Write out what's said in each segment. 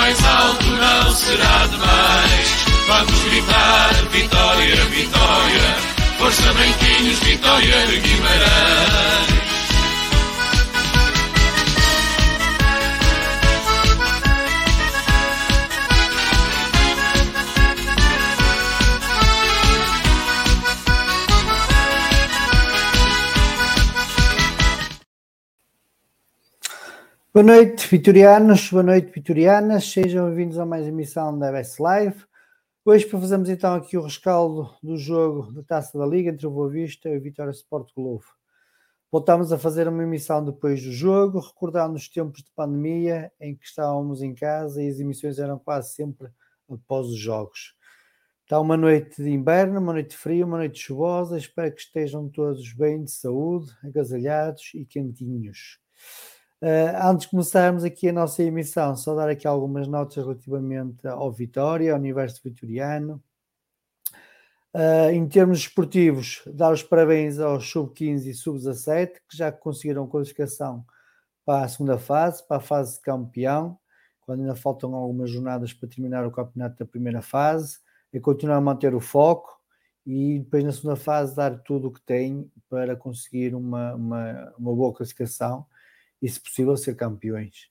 mais alto não será demais. Vamos gritar vitória, vitória. Força branquinhos, vitória de Guimarães. Boa noite, vitorianos, boa noite, vitorianas, sejam bem-vindos a mais emissão da BS Live. Hoje para fazermos então aqui o rescaldo do jogo da Taça da Liga entre o Boa Vista e o Vitória Sport Globo. Voltámos a fazer uma emissão depois do jogo, recordando os tempos de pandemia em que estávamos em casa e as emissões eram quase sempre após os jogos. Está uma noite de inverno, uma noite fria, uma noite chuvosa, espero que estejam todos bem de saúde, agasalhados e quentinhos. Uh, antes de começarmos aqui a nossa emissão, só dar aqui algumas notas relativamente ao Vitória, ao universo vitoriano. Uh, em termos esportivos, dar os parabéns aos sub-15 e sub-17, que já conseguiram qualificação para a segunda fase, para a fase de campeão, quando ainda faltam algumas jornadas para terminar o campeonato da primeira fase, e continuar a manter o foco e depois na segunda fase dar tudo o que tem para conseguir uma, uma, uma boa classificação e, se possível, ser campeões.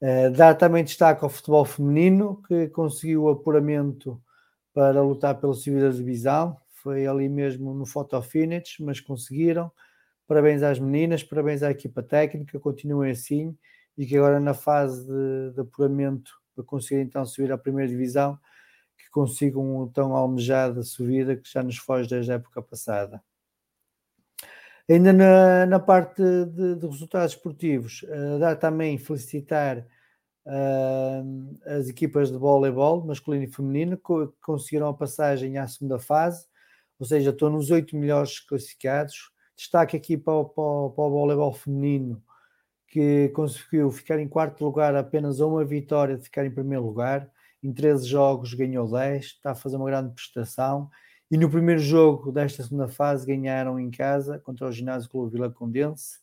Uh, dar também destaque ao futebol feminino, que conseguiu o apuramento para lutar pela subida da divisão. Foi ali mesmo no photo finish, mas conseguiram. Parabéns às meninas, parabéns à equipa técnica, continuem assim e que agora na fase de, de apuramento para conseguir então subir à primeira divisão, que consigam tão almejada subida que já nos foge desde a época passada. Ainda na, na parte de, de, resultados esportivos, uh, dá também felicitar uh, as equipas de voleibol masculino e feminino que conseguiram a passagem à segunda fase, ou seja, estão nos oito melhores classificados. Destaque aqui para para, para o voleibol feminino, que conseguiu ficar em quarto lugar apenas a uma vitória de ficar em primeiro lugar. Em 13 jogos ganhou 10, está a fazer uma grande prestação e no primeiro jogo desta segunda fase ganharam em casa contra o Ginásio Clube Vila Condense.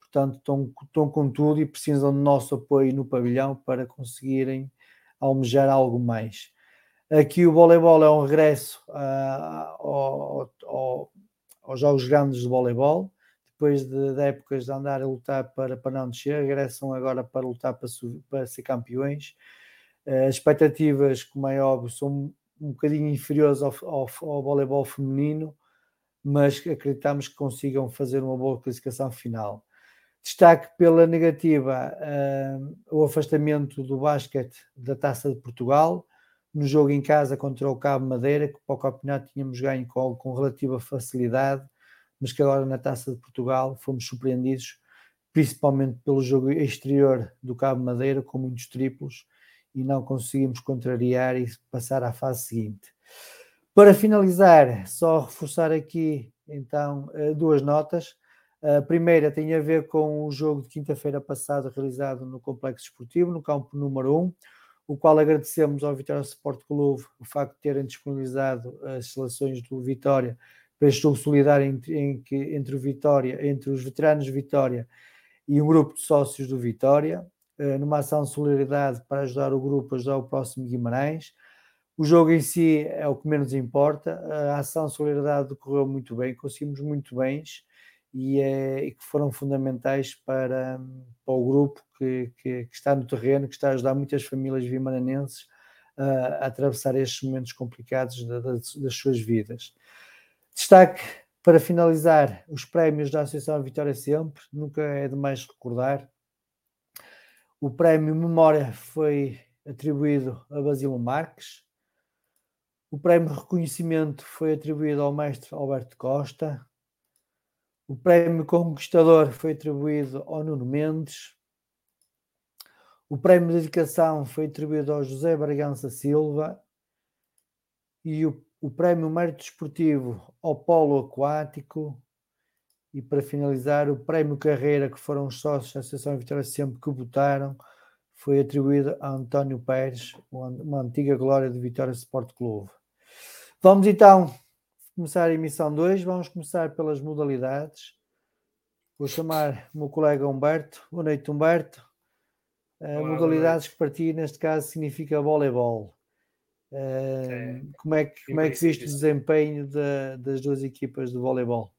Portanto, estão, estão com tudo e precisam do nosso apoio no pavilhão para conseguirem almejar algo mais. Aqui o voleibol é um regresso uh, ao, ao, aos jogos grandes de voleibol. Depois de, de, épocas de andar a lutar para, para não descer, regressam agora para lutar para, para ser campeões. Uh, as expectativas, como é óbvio, são um bocadinho inferiores ao, ao, ao voleibol feminino, mas acreditamos que consigam fazer uma boa classificação final. Destaque pela negativa uh, o afastamento do basquete da Taça de Portugal, no jogo em casa contra o Cabo Madeira, que para o campeonato tínhamos ganho com, com relativa facilidade, mas que agora na Taça de Portugal fomos surpreendidos, principalmente pelo jogo exterior do Cabo Madeira, com muitos triplos, e não conseguimos contrariar e passar à fase seguinte. Para finalizar, só reforçar aqui então eh, duas notas. A primeira tem a ver com o jogo de quinta-feira passada realizado no Complexo Esportivo, no campo número 1, o qual agradecemos ao Vitória Sport Clube o facto de terem disponibilizado as seleções do Vitória para este jogo solidário entre, entre o Vitória, entre os veteranos de Vitória e um grupo de sócios do Vitória, numa ação de solidariedade para ajudar o grupo a ajudar o próximo Guimarães. O jogo em si é o que menos importa. A ação de solidariedade decorreu muito bem, conseguimos muito bens e, é, e que foram fundamentais para, para o grupo que, que, que, está no terreno, que está a ajudar muitas famílias vimaranenses a, a atravessar estes momentos complicados das, das suas vidas. Destaque para finalizar os prémios da Associação Vitória Sempre, nunca é demais recordar. O prémio Memória foi atribuído a Basílio Marques, o prémio Reconhecimento foi atribuído ao mestre Alberto Costa. O prémio Conquistador foi atribuído ao Nuno Mendes. O prémio Dedicação foi atribuído ao José Bragança Silva. E o, o prémio Mérito Esportivo ao Polo Aquático. E para finalizar, o prémio Carreira, que foram os sócios da Associação Vitória Sempre que votaram, foi atribuído a António Pérez, uma antiga glória do Vitória Sport Clube. Vamos então começar a emissão 2. Vamos começar pelas modalidades. Vou chamar o meu colega Humberto. Boa noite, Humberto. Uh, modalidades que parti, neste caso, significa voleibol. Uh, como é que, como é que viste o desempenho de, das duas equipas de voleibol?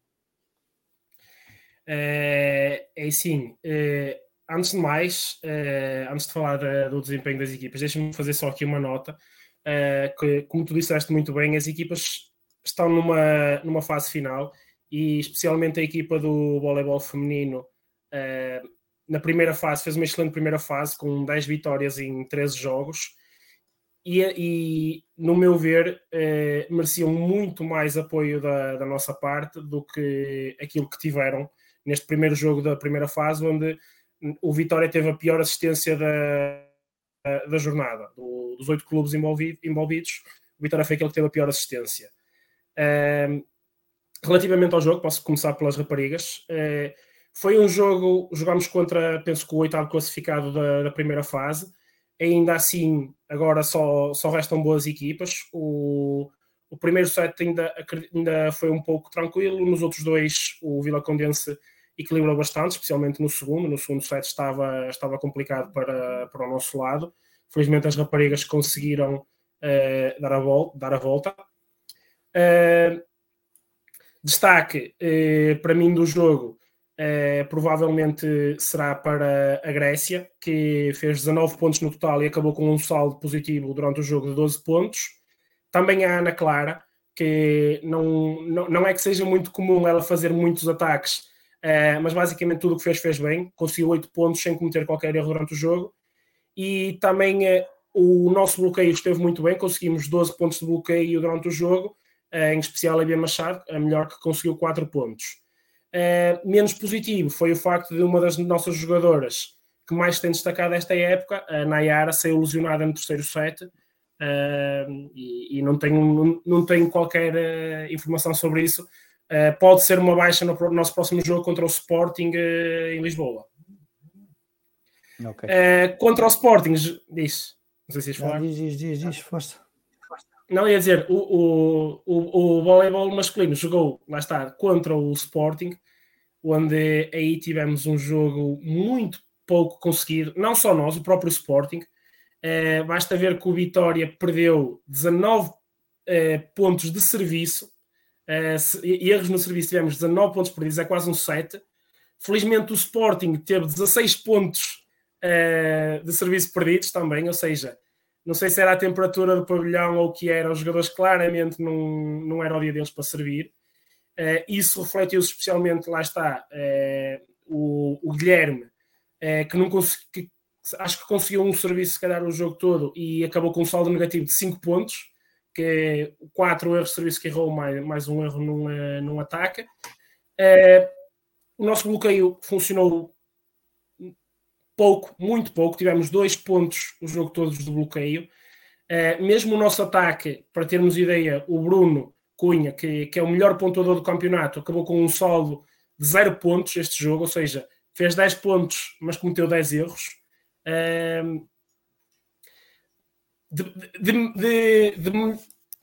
É, é assim, é, antes de mais, é, antes de falar do desempenho das equipas, deixa-me fazer só aqui uma nota uh, que, como tu disseste muito bem, as equipas estão numa, numa fase final e especialmente a equipa do voleibol feminino na primeira fase fez uma excelente primeira fase com 10 vitórias em 13 jogos e, e no meu ver mereciam muito mais apoio da, da nossa parte do que aquilo que tiveram neste primeiro jogo da primeira fase onde o Vitória teve a pior assistência da, da jornada. Do, dos oito clubes envolvido, envolvidos, o Vitória foi aquele que teve a pior assistência. Uh, relativamente ao jogo, posso começar pelas raparigas. Uh, foi um jogo, jogámos contra, penso que o oitavo classificado da, da, primeira fase. Ainda assim, agora só, só restam boas equipas. O, o primeiro set ainda, ainda foi um pouco tranquilo, nos outros dois o Vila Condense equilibrou bastante, especialmente no segundo. No segundo set estava, estava complicado para, para o nosso lado. Felizmente as raparigas conseguiram uh, dar, a volta, dar a volta. Uh, destaque uh, para mim do jogo provavelmente será para a Grécia, que fez 19 pontos no total e acabou com um saldo positivo durante o jogo de 12 pontos. Também a Ana Clara, que não, não, não é que seja muito comum ela fazer muitos ataques, Uh, mas basicamente tudo o que fez, fez bem. Conseguiu 8 pontos sem cometer qualquer erro durante o jogo. E também uh, o nosso bloqueio esteve muito bem. Conseguimos 12 pontos de bloqueio durante o jogo. Uh, em especial a Bia Machado, a melhor que conseguiu 4 pontos. menos positivo foi o facto de uma das nossas jogadoras que mais tem destacado esta época, a Nayara, saiu lesionada no terceiro set. E, e, não, tenho, não, não tenho qualquer informação sobre isso, pode ser uma baixa no, nosso próximo jogo contra o Sporting uh, em Lisboa. Okay. Uh, contra o Sporting, diz. Não sei se falar. Diz, diz, diz, diz, força. Não, ia dizer, o, o, o, o voleibol masculino jogou, lá está, contra o Sporting, onde aí tivemos um jogo muito pouco conseguido, não só nós, o próprio Sporting. Uh, basta ver que o Vitória perdeu 19 uh, pontos de serviço uh, erros no serviço tivemos 19 pontos perdidos, é quase um 7. Felizmente o Sporting teve 16 pontos uh, de serviço perdidos também, ou seja, não sei se era a temperatura do pavilhão ou o que era, os jogadores claramente não, não era o dia deles para servir. Uh, isso refletiu-se especialmente, lá está, o, o Guilherme, que não consegui, acho que conseguiu um serviço, se calhar, o jogo todo e acabou com um saldo negativo de 5 pontos, que é 4 erros de serviço que errou, mais, mais um erro num, uh, num ataque. Uh, o nosso bloqueio funcionou pouco, muito pouco. Tivemos dois pontos o jogo todo do bloqueio. Uh, mesmo o nosso ataque, para termos ideia, o Bruno Cunha, que, que é o melhor pontuador do campeonato, acabou com um saldo de 0 pontos este jogo, ou seja, fez 10 pontos, mas cometeu 10 erros. De, de, de,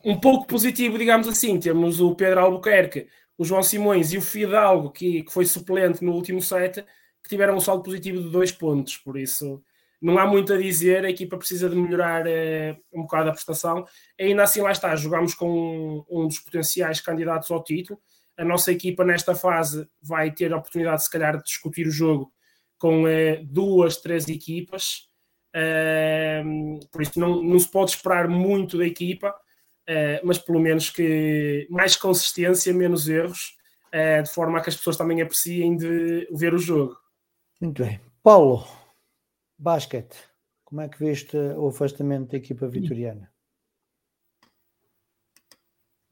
um pouco positivo, digamos assim, temos o Pedro Albuquerque, o João Simões e o Fidalgo, que, que foi suplente no último set, que tiveram um saldo positivo de dois pontos, por isso não há muito a dizer, a equipa precisa de melhorar eh, um bocado a prestação. Ainda assim, lá está, jogamos com um, um, dos potenciais candidatos ao título. A nossa equipa, nesta fase, vai ter a oportunidade, se calhar, de discutir o jogo com eh, duas, três equipas. Uh, por isso, não, não se pode esperar muito da equipa, uh, mas pelo menos que mais consistência, menos erros, uh, de forma a que as pessoas também apreciem de ver o jogo. Muito bem. Paulo, basquete, como é que viste o afastamento da equipa vitoriana?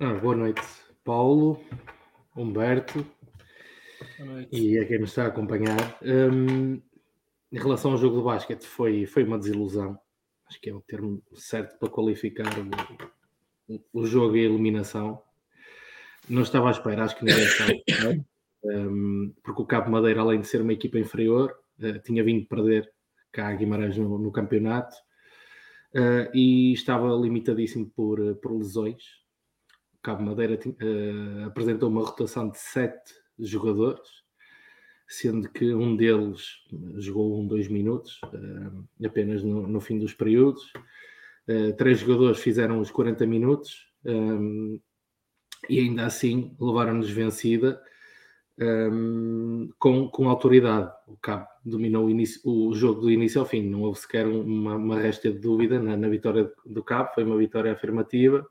Ah, boa noite, Paulo, Humberto noite. e a quem nos está a acompanhar. Um, em relação ao jogo do basquete, foi, foi uma desilusão. Acho que é o termo certo para qualificar o, o jogo e a eliminação. Não estava à espera, acho que ninguém estava. um, porque o Cabo Madeira, além de ser uma equipa inferior, uh, tinha vindo perder cá a Guimarães no, no campeonato uh, e estava limitadíssimo por, uh, por lesões. O Cabo Madeira apresentou uma rotação de sete jogadores, sendo que um deles jogou um, dois minutos, apenas no, no, fim dos períodos. três jogadores fizeram os 40 minutos. Um, e ainda assim levaram-nos vencida um, com, com autoridade. O Cabo dominou o, início, o, jogo do início ao fim, não houve sequer uma, uma resta de dúvida na, na, vitória do Cabo, foi uma vitória afirmativa.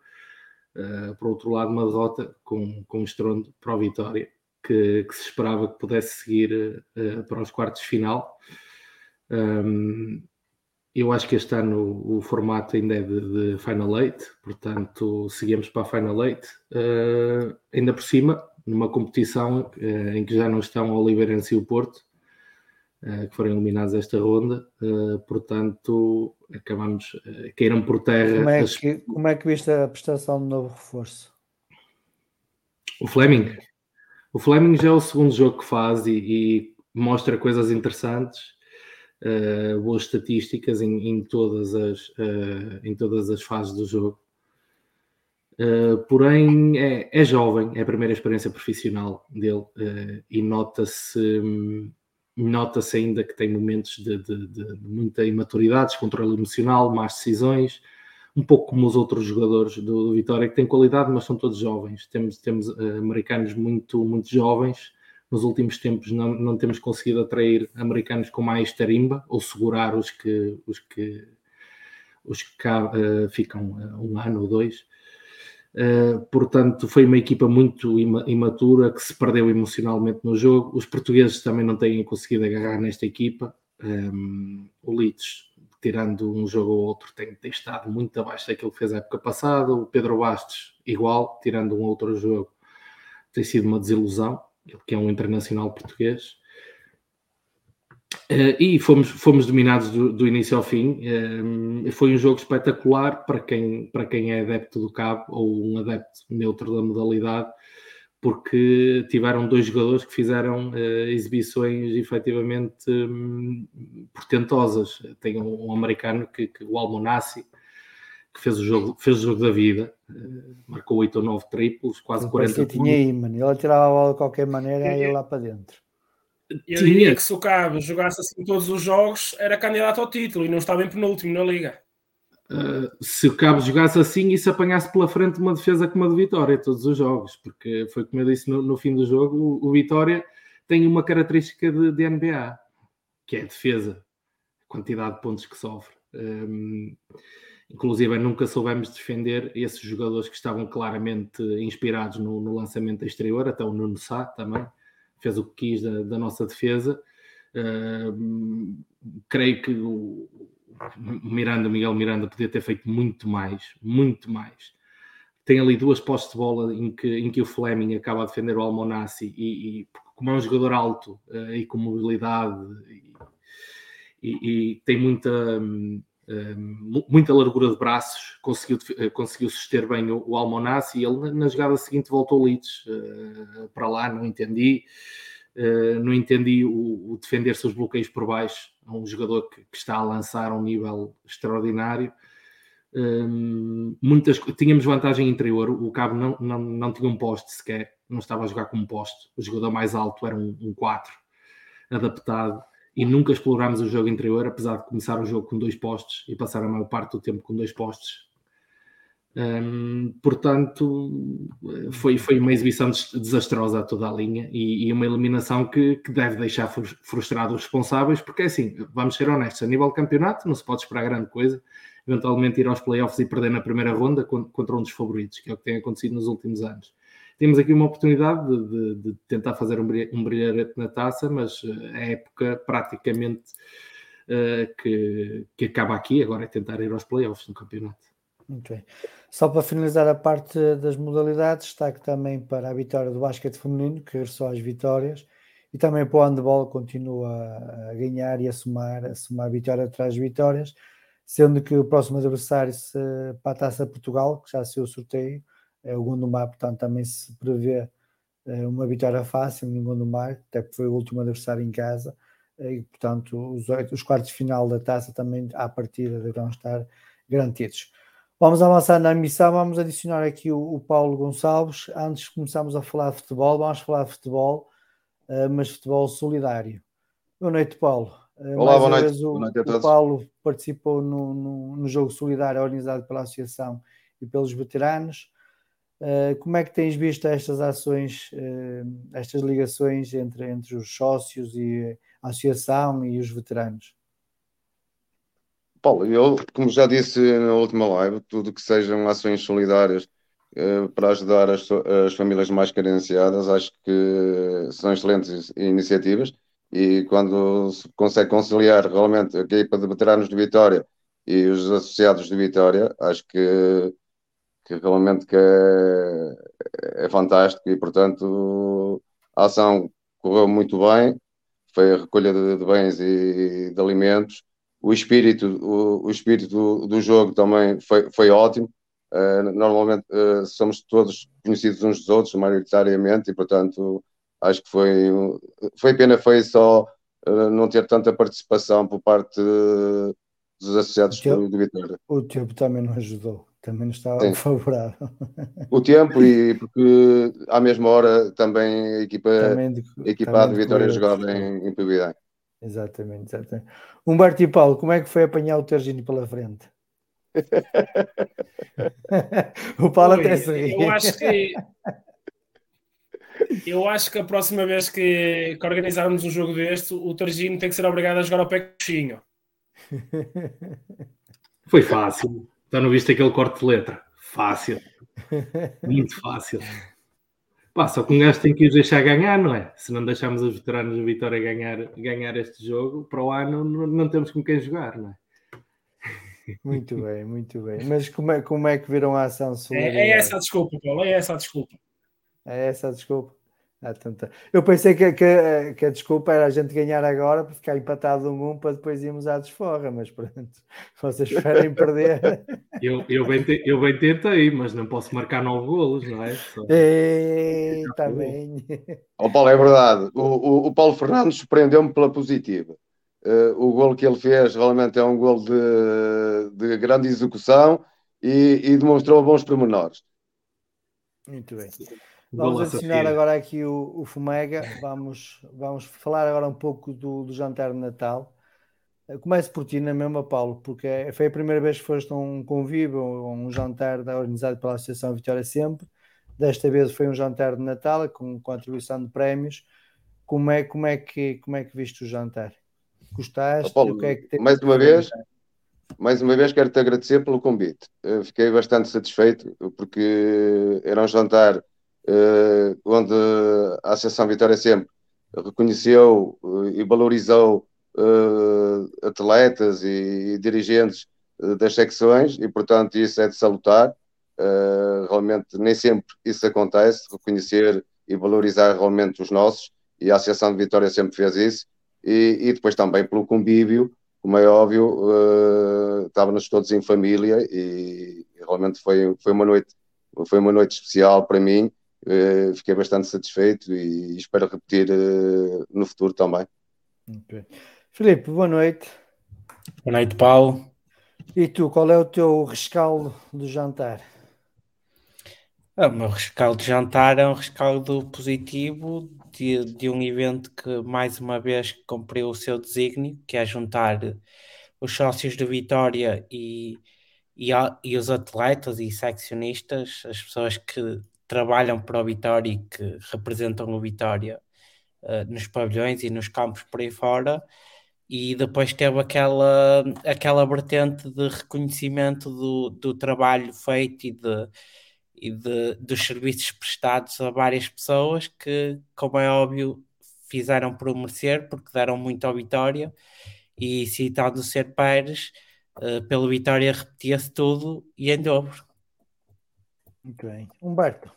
Uh, por outro lado, uma derrota com, com estrondo para a vitória, que, que se esperava que pudesse seguir uh, para os quartos de final. Um, eu acho que este ano o, formato ainda é de, de Final Eight, portanto seguimos para a Final Eight. Uh, ainda por cima, numa competição uh, em que já não estão o Oliveirense e o Porto, que foram eliminados esta ronda, portanto acabamos, queiram por terra. Como é, as... que, como é que viste a prestação do novo reforço? O Fleming. O Fleming já é o segundo jogo que faz e, e mostra coisas interessantes. Uh, boas estatísticas em, em todas as, uh, em todas as fases do jogo. Uh, porém, é, é, jovem, é a primeira experiência profissional dele e nota-se nota-se ainda que tem momentos de, de, de, muita imaturidade, descontrole emocional, más decisões, um pouco como os outros jogadores do, do, Vitória, que têm qualidade, mas são todos jovens. Temos, temos uh, americanos muito, muito jovens. Nos últimos tempos não, não temos conseguido atrair americanos com mais tarimba ou segurar os que, os que, os que cá ficam um ano ou dois. Uh, portanto, foi uma equipa muito imatura que se perdeu emocionalmente no jogo. Os portugueses também não têm conseguido agarrar nesta equipa. Um, ehm, o Leeds, tirando um jogo ou outro, tem, tem, estado muito abaixo daquilo que fez a época passada. O Pedro Bastos, igual, tirando um outro jogo, tem sido uma desilusão. Ele que é um internacional português. Uh, e fomos, fomos dominados do, do início ao fim. Uh, foi um jogo espetacular para quem, para quem é adepto do cabo ou um adepto neutro da modalidade, porque tiveram dois jogadores que fizeram uh, exibições efetivamente um, portentosas. Tem um, um americano, que, que, o Almonassi, que fez o jogo, fez o jogo da vida, marcou 8 ou 9 triplos, quase 40 pontos. tinha aí, mano. Ele tirava a bola de qualquer maneira e ia lá para dentro. Eu diria que se o Cabo jogasse assim todos os jogos, era candidato ao título e não estava em penúltimo na Liga. Uh, se o Cabo jogasse assim e se apanhasse pela frente uma defesa como a de Vitória todos os jogos, porque foi como eu disse no, no fim do jogo, o, o, Vitória tem uma característica de, de, NBA, que é a defesa, a quantidade de pontos que sofre. Um, inclusive nunca soubemos defender esses jogadores que estavam claramente inspirados no, no lançamento exterior, até o Nuno Sá também fez o que quis da, da nossa defesa. Creio que o Miranda, Miguel Miranda, podia ter feito muito mais, muito mais. Tem ali duas postes de bola em que, em que o Fleming acaba a defender o Almonassi e, e como é um jogador alto uh, e com mobilidade e, e, e tem muita, um, muita largura de braços, conseguiu, uh, conseguiu suster bem o, o Almonassi e ele na jogada seguinte voltou Leeds uh, para lá, não entendi. Uh, não entendi o, o defender seus bloqueios por baixo. É um jogador que, que, está a lançar a um nível extraordinário. Um, muitas, tínhamos vantagem interior. O Cabo não, não, não tinha um poste sequer, não estava a jogar com um poste. O jogador mais alto era um, um 4 adaptado e nunca explorámos o jogo interior, apesar de começar o jogo com dois postes e passar a maior parte do tempo com dois postes. Um, portanto, foi, foi uma exibição desastrosa a toda a linha e, e uma eliminação que, que, deve deixar frustrado os responsáveis, porque é assim, vamos ser honestos, a nível de campeonato não se pode esperar grande coisa, eventualmente ir aos playoffs e perder na primeira ronda contra um dos favoritos, que é o que tem acontecido nos últimos anos. Temos aqui uma oportunidade de, de, de tentar fazer um brilharete na taça, mas eh, a época praticamente uh, que, que acaba aqui, agora é tentar ir aos playoffs no campeonato. Muito bem. Só para finalizar a parte das modalidades, destaque também para a vitória do basquete feminino, que regressou às vitórias, e também para o handball, continua a ganhar e a somar, a somar vitória atrás de vitórias, sendo que o próximo adversário se, para a Taça Portugal, que já se o sorteio, é o Gondomar, portanto também se prevê eh, uma vitória fácil em Gondomar, até porque foi o último adversário em casa, e portanto os, os quartos de final da Taça também à partida deverão estar garantidos. Vamos avançar na missão, vamos adicionar aqui o, o, Paulo Gonçalves. Antes de começarmos a falar de futebol, vamos falar de futebol, uh, mas futebol solidário. Boa noite, Paulo. Uh, Olá, boa noite. O, boa noite o Paulo participou no, no, no, jogo solidário organizado pela Associação e pelos veteranos. Uh, como é que tens visto estas ações, estas ligações entre, entre os sócios e a Associação e os veteranos? Paulo, eu, como já disse na última live, tudo que sejam ações solidárias eh, para ajudar as, as, famílias mais carenciadas, acho que são excelentes iniciativas. E quando se consegue conciliar realmente a equipa de veteranos de Vitória e os associados de Vitória, acho que, que realmente que é, é fantástico. E, portanto, a ação correu muito bem, foi a recolha de, de bens e de alimentos, o espírito, o, o espírito do, do, jogo também foi, foi ótimo. Uh, normalmente uh, somos todos conhecidos uns dos outros, maioritariamente, e portanto acho que foi, foi pena foi só uh, não ter tanta participação por parte dos associados tempo, do, do Vitória. O tempo também não ajudou, também não estava Sim. favorável. O tempo e porque à mesma hora também a equipa, também de, a equipa de Vitória jogava em, em Exatamente, exatamente. Humberto e Paulo, como é que foi apanhar o Tergini pela frente? o Paulo Oi, até se ri. Eu acho que eu acho que a próxima vez que, que organizarmos um jogo deste, o Tergino tem que ser obrigado a jogar ao pé coxinho. Foi fácil. Já não viste aquele corte de letra? Fácil. Muito fácil. Pá, só que um gajo tem que os deixar ganhar, não é? Se não deixarmos os veteranos de Vitória ganhar, ganhar este jogo, para o ano não, não temos com quem jogar, não é? Muito bem, muito bem. Mas como é, como é que viram a ação? É, é essa a desculpa, Paulo, é essa a desculpa. É essa a desculpa. Ah, tanta... Eu pensei que, que, que, a desculpa era a gente ganhar agora para ficar empatado um um para depois irmos à desforra, mas pronto, vocês preferem perder. Eu, eu, bem, eu bem tentei, mas não posso marcar nove golos, não é? Só... Está bem. O Paulo, é verdade. O, o, o Paulo Fernandes surpreendeu-me pela positiva. Uh, o gol que ele fez realmente é um gol de, de grande execução e, e demonstrou bons pormenores. Muito bem. Vamos adicionar agora aqui o, o Fumega. Vamos, vamos falar agora um pouco do, do jantar de Natal. Começo por ti na mesma, Paulo, porque é, foi a primeira vez que foste a um convívio, um jantar organizado pela Associação Vitória Sempre. Desta vez foi um jantar de Natal com, com atribuição de prémios. Como é, como, é que, como é que viste o jantar? Gostaste? Paulo, o que é que mais uma vez, mais uma vez quero-te agradecer pelo convite. Eu fiquei bastante satisfeito porque era um jantar uh, onde a Associação Vitória Sempre reconheceu e valorizou atletas e, dirigentes das secções e, portanto, isso é de salutar. realmente, nem sempre isso acontece, reconhecer e valorizar realmente os nossos, e a Associação de Vitória sempre fez isso, e, e depois também pelo convívio, como é óbvio, uh, estávamos todos em família e, realmente foi, foi uma noite foi uma noite especial para mim, fiquei bastante satisfeito e espero repetir uh, no futuro também. Okay. Filipe, boa noite. Boa noite, Paulo. E tu, qual é o teu rescaldo do jantar? O meu rescaldo de jantar é um rescaldo positivo de, de um evento que mais uma vez cumpriu o seu desígnio, que é juntar os sócios de Vitória e, e, e os atletas e seccionistas, as pessoas que trabalham para o Vitória e que representam o Vitória uh, nos pavilhões e nos campos por aí fora. E depois teve aquela, aquela vertente de reconhecimento do, do trabalho feito e de, e de, dos serviços prestados a várias pessoas que, como é óbvio, fizeram por merecer, porque deram muito ao Vitória, e citando o Ser Pérez, uh, pelo Vitória repetia-se tudo e em dobro. Muito bem. Humberto.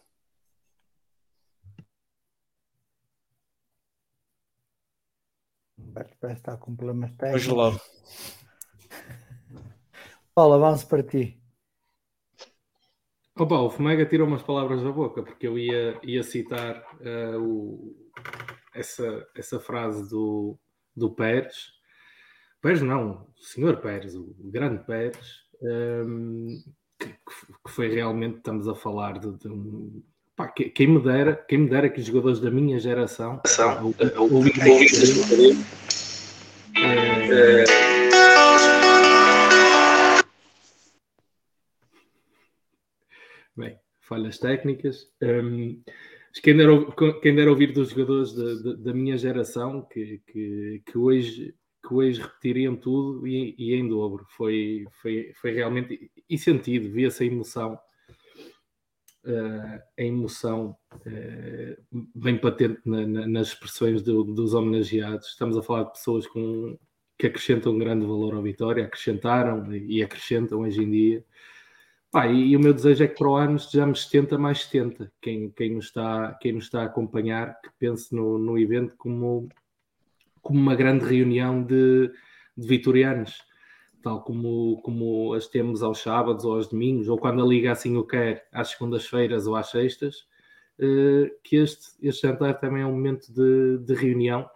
Humberto parece estar com problemas técnicos. Hoje logo. Paulo, avanço para ti. Opa, o Fomega tirou umas palavras da boca, porque eu ia, ia citar uh, o, essa, essa frase do, do Pérez. Pérez não, o senhor Pérez, o grande Pérez, um, ehm, que, que, foi realmente, estamos a falar de, de um. Pá, quem, me dera, quem me dera que os jogadores da minha geração ouvissem. falhas técnicas. Um, quem dera, quem dera ouvir dos jogadores da, da, da minha geração que, que, que, hoje, que hoje repetiriam tudo e, e em dobro. Foi, foi, foi realmente. E sentido, via-se a emoção. Uh, a emoção uh, bem patente na, na, nas expressões do, dos homenageados. Estamos a falar de pessoas com, que acrescentam grande valor à vitória, acrescentaram e acrescentam hoje em dia. Pá, e, e, o meu desejo é que para o ano estejamos 70 mais 70. Quem, quem, nos, está, quem nos está a acompanhar, que pense no, no evento como, como uma grande reunião de, de vitorianos, tal como, como as temos aos sábados ou aos domingos, ou quando a Liga assim o quer, às segundas-feiras ou às sextas, eh, que este, este jantar também é um momento de, de reunião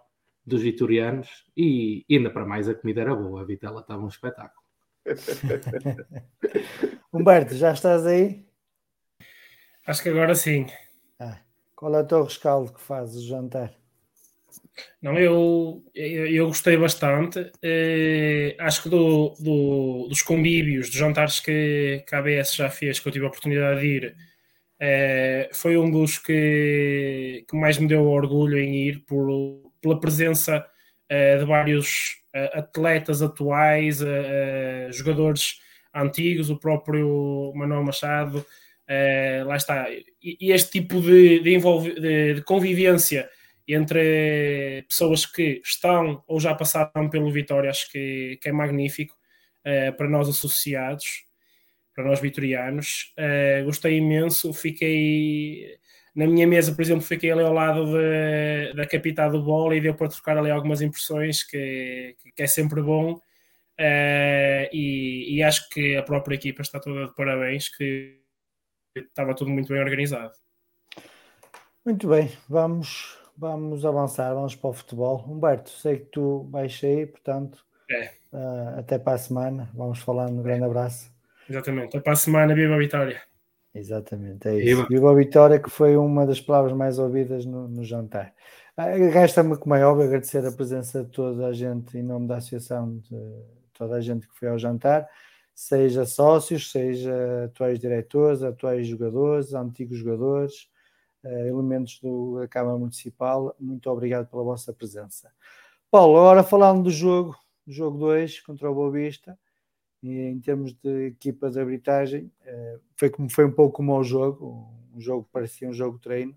dos vitorianos e, e ainda para mais a comida era boa, a vitela estava um espetáculo. Humberto, já estás aí? Acho que agora sim. Ah, qual é o teu rescaldo que fazes o jantar? Não, eu, eu, gostei bastante. Eh, acho que do, do, dos convívios, dos jantares que, que a ABS já fez, que eu tive a oportunidade de ir, eh, foi um dos que, que mais me deu orgulho em ir por, pela presença eh, de vários atletas atuais, jogadores antigos, o próprio Manuel Machado, lá está. E, este tipo de, de, de, de, convivência entre pessoas que estão ou já passaram pelo Vitória, acho que, que é magnífico para nós associados, para nós vitorianos. gostei imenso, fiquei na minha mesa, por exemplo, fiquei ali ao lado de, da capitã do bola e deu para trocar ali algumas impressões, que, que é sempre bom. Uh, e, e, acho que a própria equipa está toda de parabéns, que estava tudo muito bem organizado. Muito bem, vamos, vamos avançar, vamos para o futebol. Humberto, sei que tu vais sair, portanto, é. uh, até para a semana. Vamos falar, um grande abraço. Exatamente, até para a semana, viva a vitória! Exatamente, é isso. Viva a Vitória, que foi uma das palavras mais ouvidas no, no jantar. Ah, resta-me, como é óbvio, agradecer a presença de toda a gente em nome da associação, de toda a gente que foi ao jantar, seja sócios, seja atuais diretores, atuais jogadores, antigos jogadores, elementos do, da Câmara Municipal. Muito obrigado pela vossa presença. Paulo, agora falando do jogo, jogo 2 contra o Boa Vista em termos de equipa de arbitragem, eh, foi, como, foi um pouco como o jogo, um jogo que parecia um jogo treino.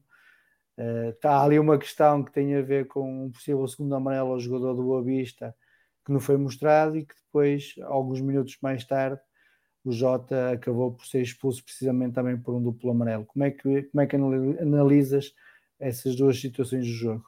Está ali uma questão que tem a ver com um possível segundo amarelo ao jogador do Boa Vista, que não foi mostrado e que depois, alguns minutos mais tarde, o Jota acabou por ser expulso precisamente também por um duplo amarelo. Como é que, como é que analisas essas duas situações do jogo?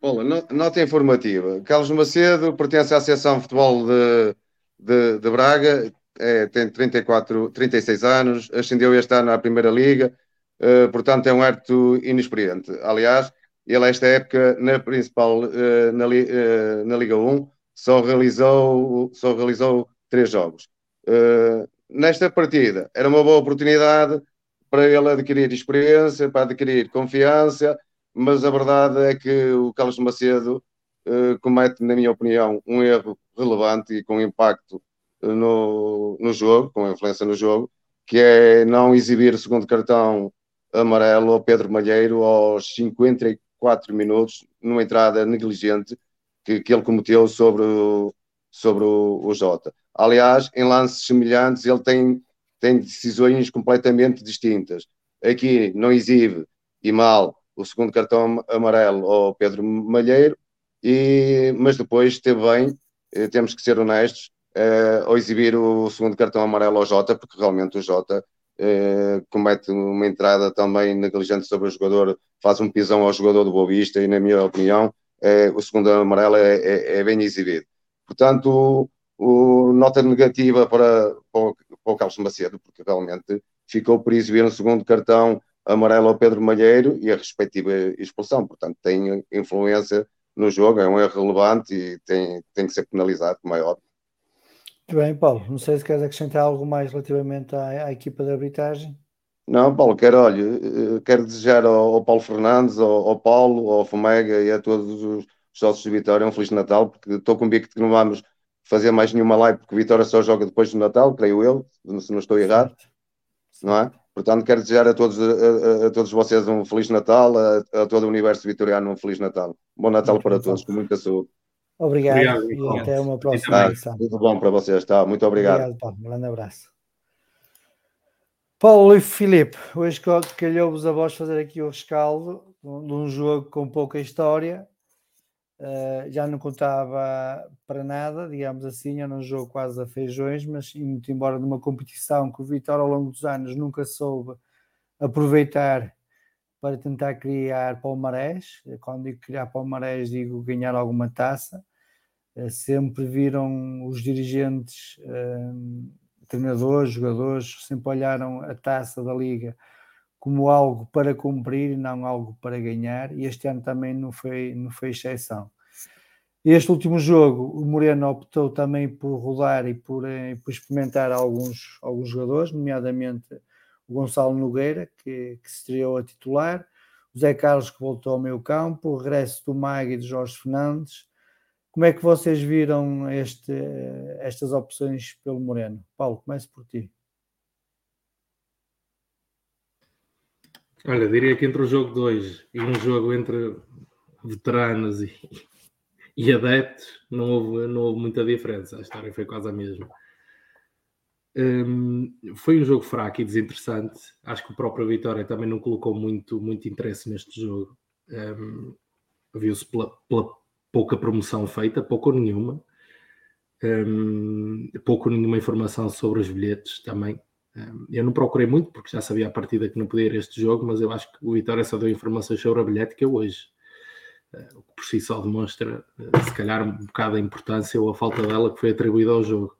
Bom, nota informativa. Carlos Macedo pertence à Associação de Futebol de, de, de Braga, é, tem 34, 36 anos, ascendeu este ano à Primeira Liga, uh, portanto é um árbitro inexperiente. Aliás, ele esta época na principal, uh, na, uh, na, Liga 1, só realizou, só realizou três jogos. Nesta partida era uma boa oportunidade para ele adquirir experiência, para adquirir confiança, mas a verdade é que o Carlos Macedo comete, na minha opinião, um erro relevante e com impacto no, no jogo, com influência no jogo, que é não exibir o segundo cartão amarelo ao Pedro Malheiro aos 54 minutos, numa entrada negligente que, que ele cometeu sobre o, sobre o, o Jota. Aliás, em lances semelhantes, ele tem, tem decisões completamente distintas. Aqui não exibe e mal o segundo cartão amarelo ao Pedro Malheiro, e, mas depois esteve bem, eh, temos que ser honestos, uh, ao exibir o segundo cartão amarelo ao Jota, porque realmente o Jota uh, comete uma entrada também negligente sobre o jogador, faz um pisão ao jogador do Boa Vista e, na minha opinião, uh, o segundo amarelo é, é, é, bem exibido. Portanto, o, nota negativa para, para, o, para o Carlos Macedo, porque realmente ficou por exibir um segundo cartão amarelo ao Pedro Malheiro e a respectiva expulsão. Portanto, tem influência no jogo, é um erro relevante e tem, tem que ser penalizado, como é óbvio. Muito bem, Paulo. Não sei se queres acrescentar algo mais relativamente à, à equipa de arbitragem. Não, Paulo, quero, olha, eh, quero desejar ao, ao Paulo Fernandes, ao, ao, Paulo, ao Fomega e a todos os sócios de Vitória um Feliz Natal, porque estou convicto que não vamos fazer mais nenhuma live, porque Vitória só joga depois do Natal, creio eu, se não estou errado, não é? Portanto, quero desejar a todos, a, a, todos vocês um Feliz Natal, a, a, todo o universo vitoriano um Feliz Natal. Bom Natal Muito para todos, com muita saúde. Obrigado, obrigado e até uma próxima tá, edição. Tudo bom para vocês, tá? Muito obrigado. Obrigado, Paulo. Um grande abraço. Paulo e Filipe, hoje calhou-vos a voz fazer aqui o rescaldo de um jogo com pouca história. Uh, já não contava para nada, digamos assim, era um jogo quase a feijões, mas muito embora numa competição que o Vitória ao longo dos anos nunca soube aproveitar para tentar criar palmarés. Quando digo criar palmarés, digo ganhar alguma taça. Eh, sempre viram os dirigentes, eh, treinadores, jogadores, sempre olharam a taça da Liga como algo para cumprir e não algo para ganhar, e este ano também não foi, não foi exceção. Este último jogo, o Moreno optou também por rodar e por, eh, por experimentar alguns, alguns jogadores, nomeadamente o Gonçalo Nogueira, que, que se estreou a titular, o Zé Carlos que voltou ao meio campo, o regresso do Mag e de Jorge Fernandes. Como é que vocês viram este, estas opções pelo Moreno? Paulo, comece por ti. Olha, diria que entre o jogo 2 e um jogo entre veteranos e, e adeptos não houve, não houve muita diferença. A história foi quase a mesma. Um, foi um jogo fraco e desinteressante. Acho que o próprio Vitória também não colocou muito, muito interesse neste jogo. Um, Viu-se pela, pela, pouca promoção feita, pouco ou nenhuma. Um, pouco ou nenhuma informação sobre os bilhetes também. Eu não procurei muito porque já sabia a partida que não podia ir este jogo, mas eu acho que o Vitória só deu informações sobre a bilhética hoje. Uh, o que por si só demonstra, uh, se calhar, um bocado a importância ou a falta dela que foi atribuída ao jogo.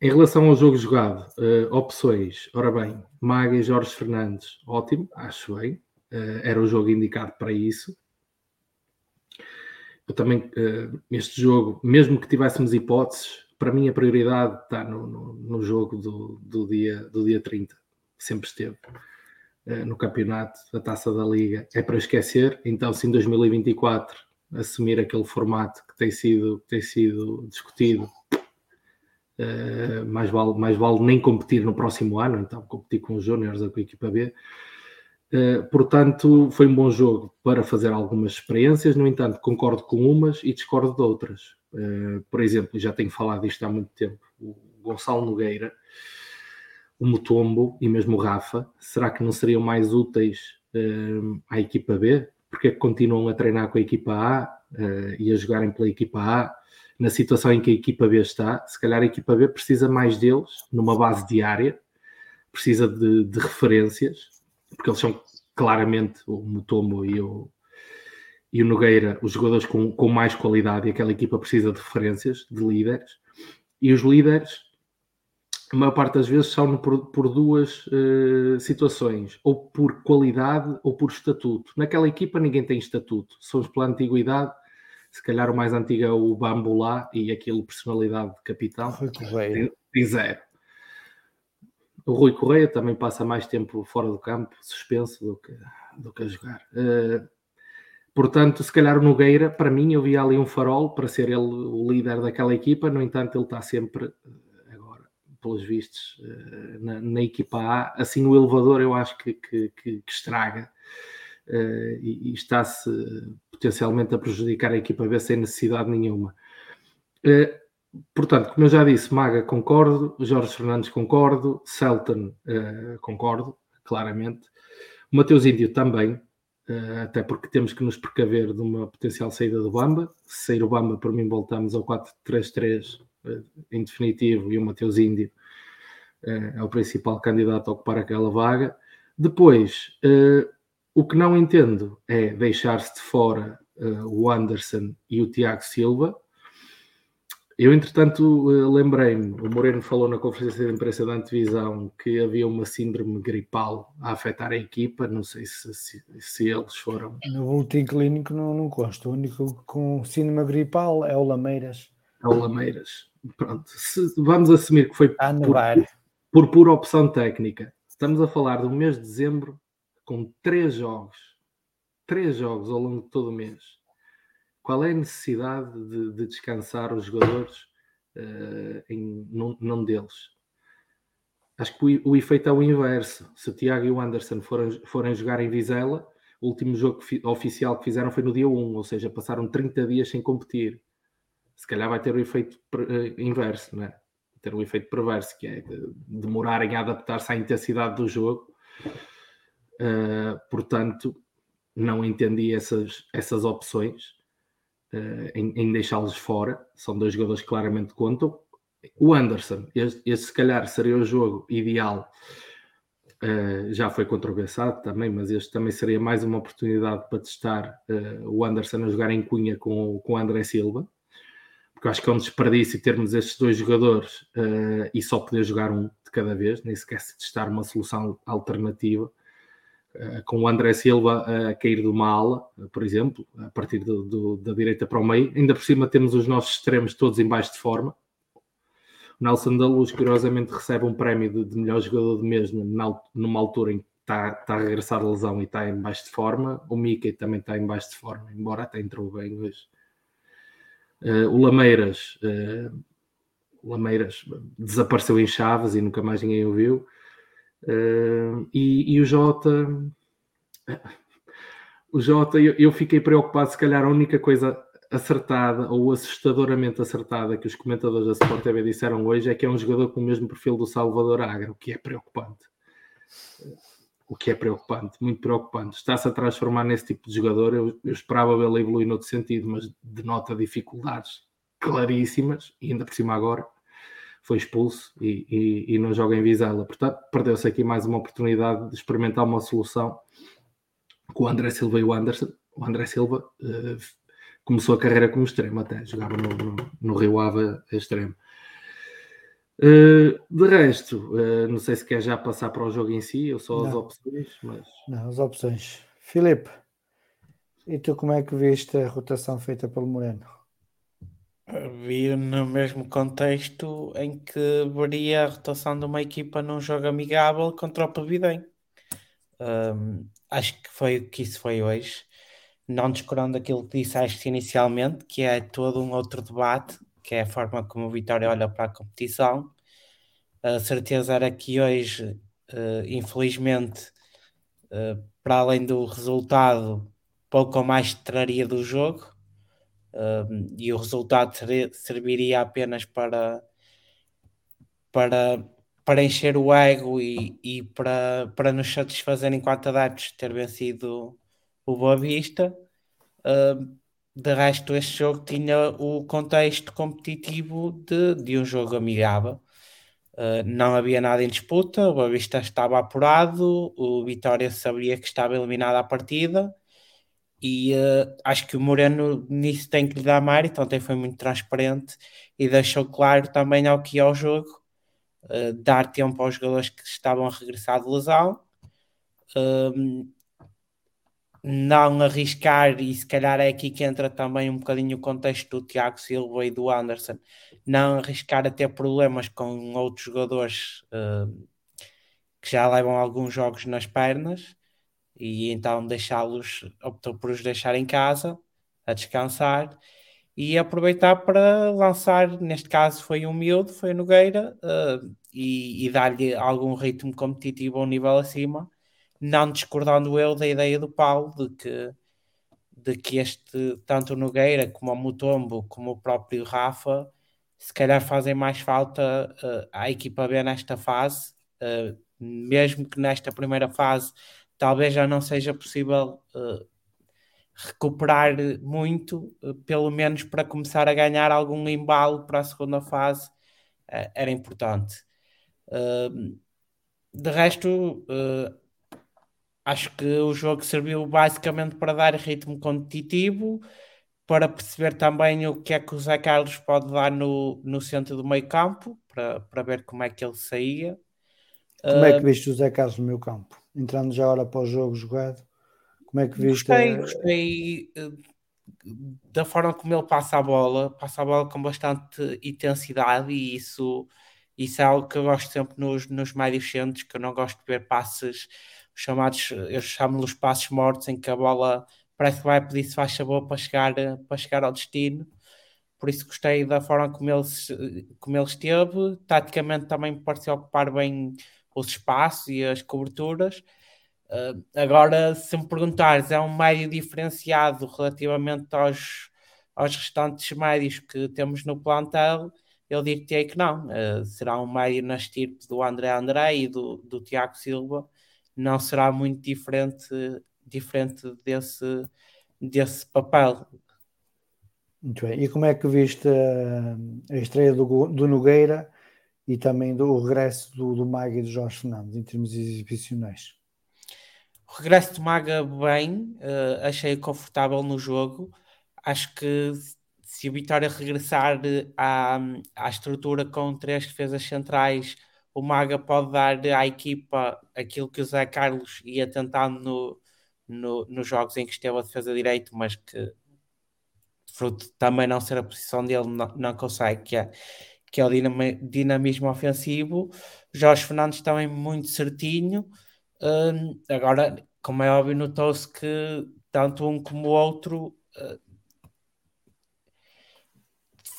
Em relação ao jogo jogado, opções, ora bem, Maga e Jorge Fernandes, ótimo, acho bem, era o jogo indicado para isso. Eu também, este jogo, mesmo que tivéssemos hipóteses, para mim a prioridade está no, no, no jogo do, do, dia, do dia 30, sempre esteve no campeonato, a taça da Liga, é para esquecer, então se em 2024 assumir aquele formato que tem sido, que tem sido discutido Uh, mais, vale, mais vale nem competir no próximo ano, então competir com os Júniors ou com a equipa B. Uh, portanto, foi um bom jogo para fazer algumas experiências, no entanto, concordo com umas e discordo de outras. Uh, por exemplo, já tenho falado disto há muito tempo, o Gonçalo Nogueira, o Mutombo e mesmo o Rafa, será que não seriam mais úteis uh, à equipa B? Porque é que continuam a treinar com a equipa A e a jogarem pela equipa A? Na situação em que a equipa B está, se calhar a equipa B precisa mais deles numa base diária, precisa de, de referências, porque eles são claramente o Mutombo e o, e o Nogueira, os jogadores com, com mais qualidade, e aquela equipa precisa de referências, de líderes, e os líderes, a maior parte das vezes, são por, por duas uh, situações, ou por qualidade ou por estatuto. Naquela equipa ninguém tem estatuto, somos pela antiguidade, se calhar o mais antigo é o Bambu lá, e aquilo, personalidade de capitão, tem, tem zero. O Rui Correia também passa mais tempo fora do campo, suspenso, do que, do que a jogar. Uh, Portanto, se calhar o Nogueira, para mim, eu via ali um farol para ser ele o líder daquela equipa, no entanto, ele está sempre, eh, agora, pelos vistos, eh, na, na equipa A. Assim, o elevador eu acho que, que, que, que estraga uh, e, e está-se potencialmente a prejudicar a equipa B sem necessidade nenhuma. Uh, portanto, como eu já disse, Maga concordo, Jorge Fernandes concordo, Celton uh, concordo, claramente, Mateus Índio também, Uh, até porque temos que nos precaver de uma potencial saída do Bamba. Se sair o Bamba, por mim, voltamos ao 4-3-3 uh, eh, em definitivo e o Mateus Índio é o principal candidato a ocupar aquela vaga. Depois, o que não entendo é deixar-se de fora o Anderson e o Tiago Silva, eu, entretanto, eh, lembrei-me, o Moreno falou na conferência de imprensa da antevisão que havia uma síndrome gripal a afetar a equipa, não sei se, se, se eles foram. No boletim clínico não, não consta, o único com síndrome gripal é o Lameiras. É o Lameiras. Pronto, se, vamos assumir que foi por, por pura opção técnica. Estamos a falar do mês de dezembro com três jogos, três jogos ao longo de todo o mês qual é a necessidade de, de descansar os jogadores uh, em num, deles? Acho que o, o, efeito é o inverso. Se o Tiago e o Anderson forem, forem jogar em Vizela, o último jogo oficial que fizeram foi no dia 1, ou seja, passaram 30 dias sem competir. Se calhar vai ter o efeito uh, inverso, não é? Ter o efeito perverso, que é de demorarem a adaptar-se à intensidade do jogo. Uh, portanto, não entendi essas, essas opções uh, em, em deixá-los fora. São dois jogadores que claramente contam. O Anderson, esse se calhar seria o jogo ideal. Uh, já foi controversado também, mas este também seria mais uma oportunidade para testar uh, o Anderson a jogar em cunha com, com o André Silva, porque acho que é um desperdício termos estes dois jogadores uh, e só poder jogar um de cada vez, nem sequer se testar uma solução alternativa. Eh, com o André Silva a cair de uma ala, por exemplo, a partir do, do, da direita para o meio. Ainda por cima temos os nossos extremos todos em baixo de forma. O Nelson da Luz, curiosamente, recebe um prémio de, de melhor jogador de mês numa altura em que está, está a regressar da lesão e está em baixo de forma. O Mickey também está em baixo de forma, embora até entrou bem hoje. Uh, o Lameiras, uh, Lameiras desapareceu em Chaves e nunca mais ninguém o viu. Uh, e, e, o Jota, o Jota, eu, eu, fiquei preocupado. Se calhar a única coisa acertada ou assustadoramente acertada que os comentadores da Sport TV disseram hoje é que é um jogador com o mesmo perfil do Salvador Agra, o que é preocupante. O que é preocupante, muito preocupante. Está-se a transformar nesse tipo de jogador. Eu, eu esperava vê-lo evoluir noutro sentido, mas denota dificuldades claríssimas, ainda por cima agora foi expulso e, e, e não joga em Vizela. Portanto, perdeu-se aqui mais uma oportunidade de experimentar uma solução com o André Silva e o Anderson. O André Silva uh, começou a carreira como extremo até, jogava no, no, no Rio Ave extremo. Uh, de resto, uh, não sei se quer já passar para o jogo em si ou só não. as opções, mas... Não, as opções. Filipe, e tu como é que viste a rotação feita pelo Moreno? Vi no mesmo contexto em que veria a rotação de uma equipa num jogo amigável contra o Pavidem. Um, acho que foi o que isso foi hoje. Não descurando aquilo que disseste inicialmente, que é todo um outro debate, que é a forma como o Vitória olha para a competição. A certeza era que hoje, uh, infelizmente, uh, para além do resultado, pouco mais traria do jogo e o resultado serviria apenas para, para para encher o ego e, e para, para nos satisfazer enquanto adeptos ter vencido o Boa Vista. Uh, de resto, este jogo tinha o contexto competitivo de, de um jogo amigável. Uh, não havia nada em disputa, o Boa Vista estava apurado, o Vitória sabia que estava eliminado à partida e uh, acho que o Moreno nisso tem que lhe dar mérito, ontem foi muito transparente e deixou claro também ao que ia ao jogo, uh, dar tempo aos jogadores que estavam a regressar de lesão, uh, não arriscar, e se calhar é aqui que entra também um bocadinho o contexto do Tiago Silva e do Anderson, não arriscar a ter problemas com outros jogadores que já levam alguns jogos nas pernas e então deixá-los, optou por os deixar em casa a descansar e aproveitar para lançar, neste caso foi o Miúdo, foi o Nogueira, uh, e, e dar-lhe algum ritmo competitivo a um nível acima, não discordando eu da ideia do Paulo de que, de que este, tanto o Nogueira como o Mutombo, como o próprio Rafa, se calhar fazem mais falta uh, à equipa B nesta fase, uh, mesmo que nesta primeira fase talvez já não seja possível uh, recuperar muito, uh, pelo menos para começar a ganhar algum embalo para a segunda fase, uh, era importante. de resto, acho que o jogo serviu basicamente para dar ritmo competitivo, para perceber também o que é que o Zé Carlos pode dar no, no centro do meio campo, para, para ver como é que ele saía. Como é que viste o Zé Carlos no meu campo? Entrando já agora para o jogo jogado, como é que viste? Gostei, a... gostei eh, da forma como ele passa a bola, passa a bola com bastante intensidade e isso, isso é algo que eu gosto sempre nos, nos médios centros, que eu não gosto de ver passes chamados, eu chamo-los passos mortos, em que a bola parece que vai pedir se faz favor para chegar, para chegar ao destino. Por isso gostei da forma como ele, como ele esteve. Taticamente também me pareceu ocupar bem os espaços e as coberturas. Uh, agora, se me perguntares, é um médio diferenciado relativamente aos, aos restantes médios que temos no plantel, eu diria que não. Uh, será um médio na estirpe do André André e do, do Tiago Silva, não será muito diferente, diferente desse, desse papel. Muito bem. E como é que viste a, a estreia do, do Nogueira e também do regresso do, do Maga e do Jorge Fernandes em termos exibicionais. O regresso do Maga bem, uh, achei confortável no jogo. Acho que se o Vitória regressar à, à estrutura com três defesas centrais, o Maga pode dar à equipa aquilo que o Zé Carlos ia tentando no, no, nos jogos em que esteve a defesa direito, mas que fruto também não ser a posição dele, não, não consegue, que é que é o dinamismo ofensivo. Jorge Fernandes também muito certinho. Uh, agora, como é óbvio, notou-se que tanto um como o outro, uh,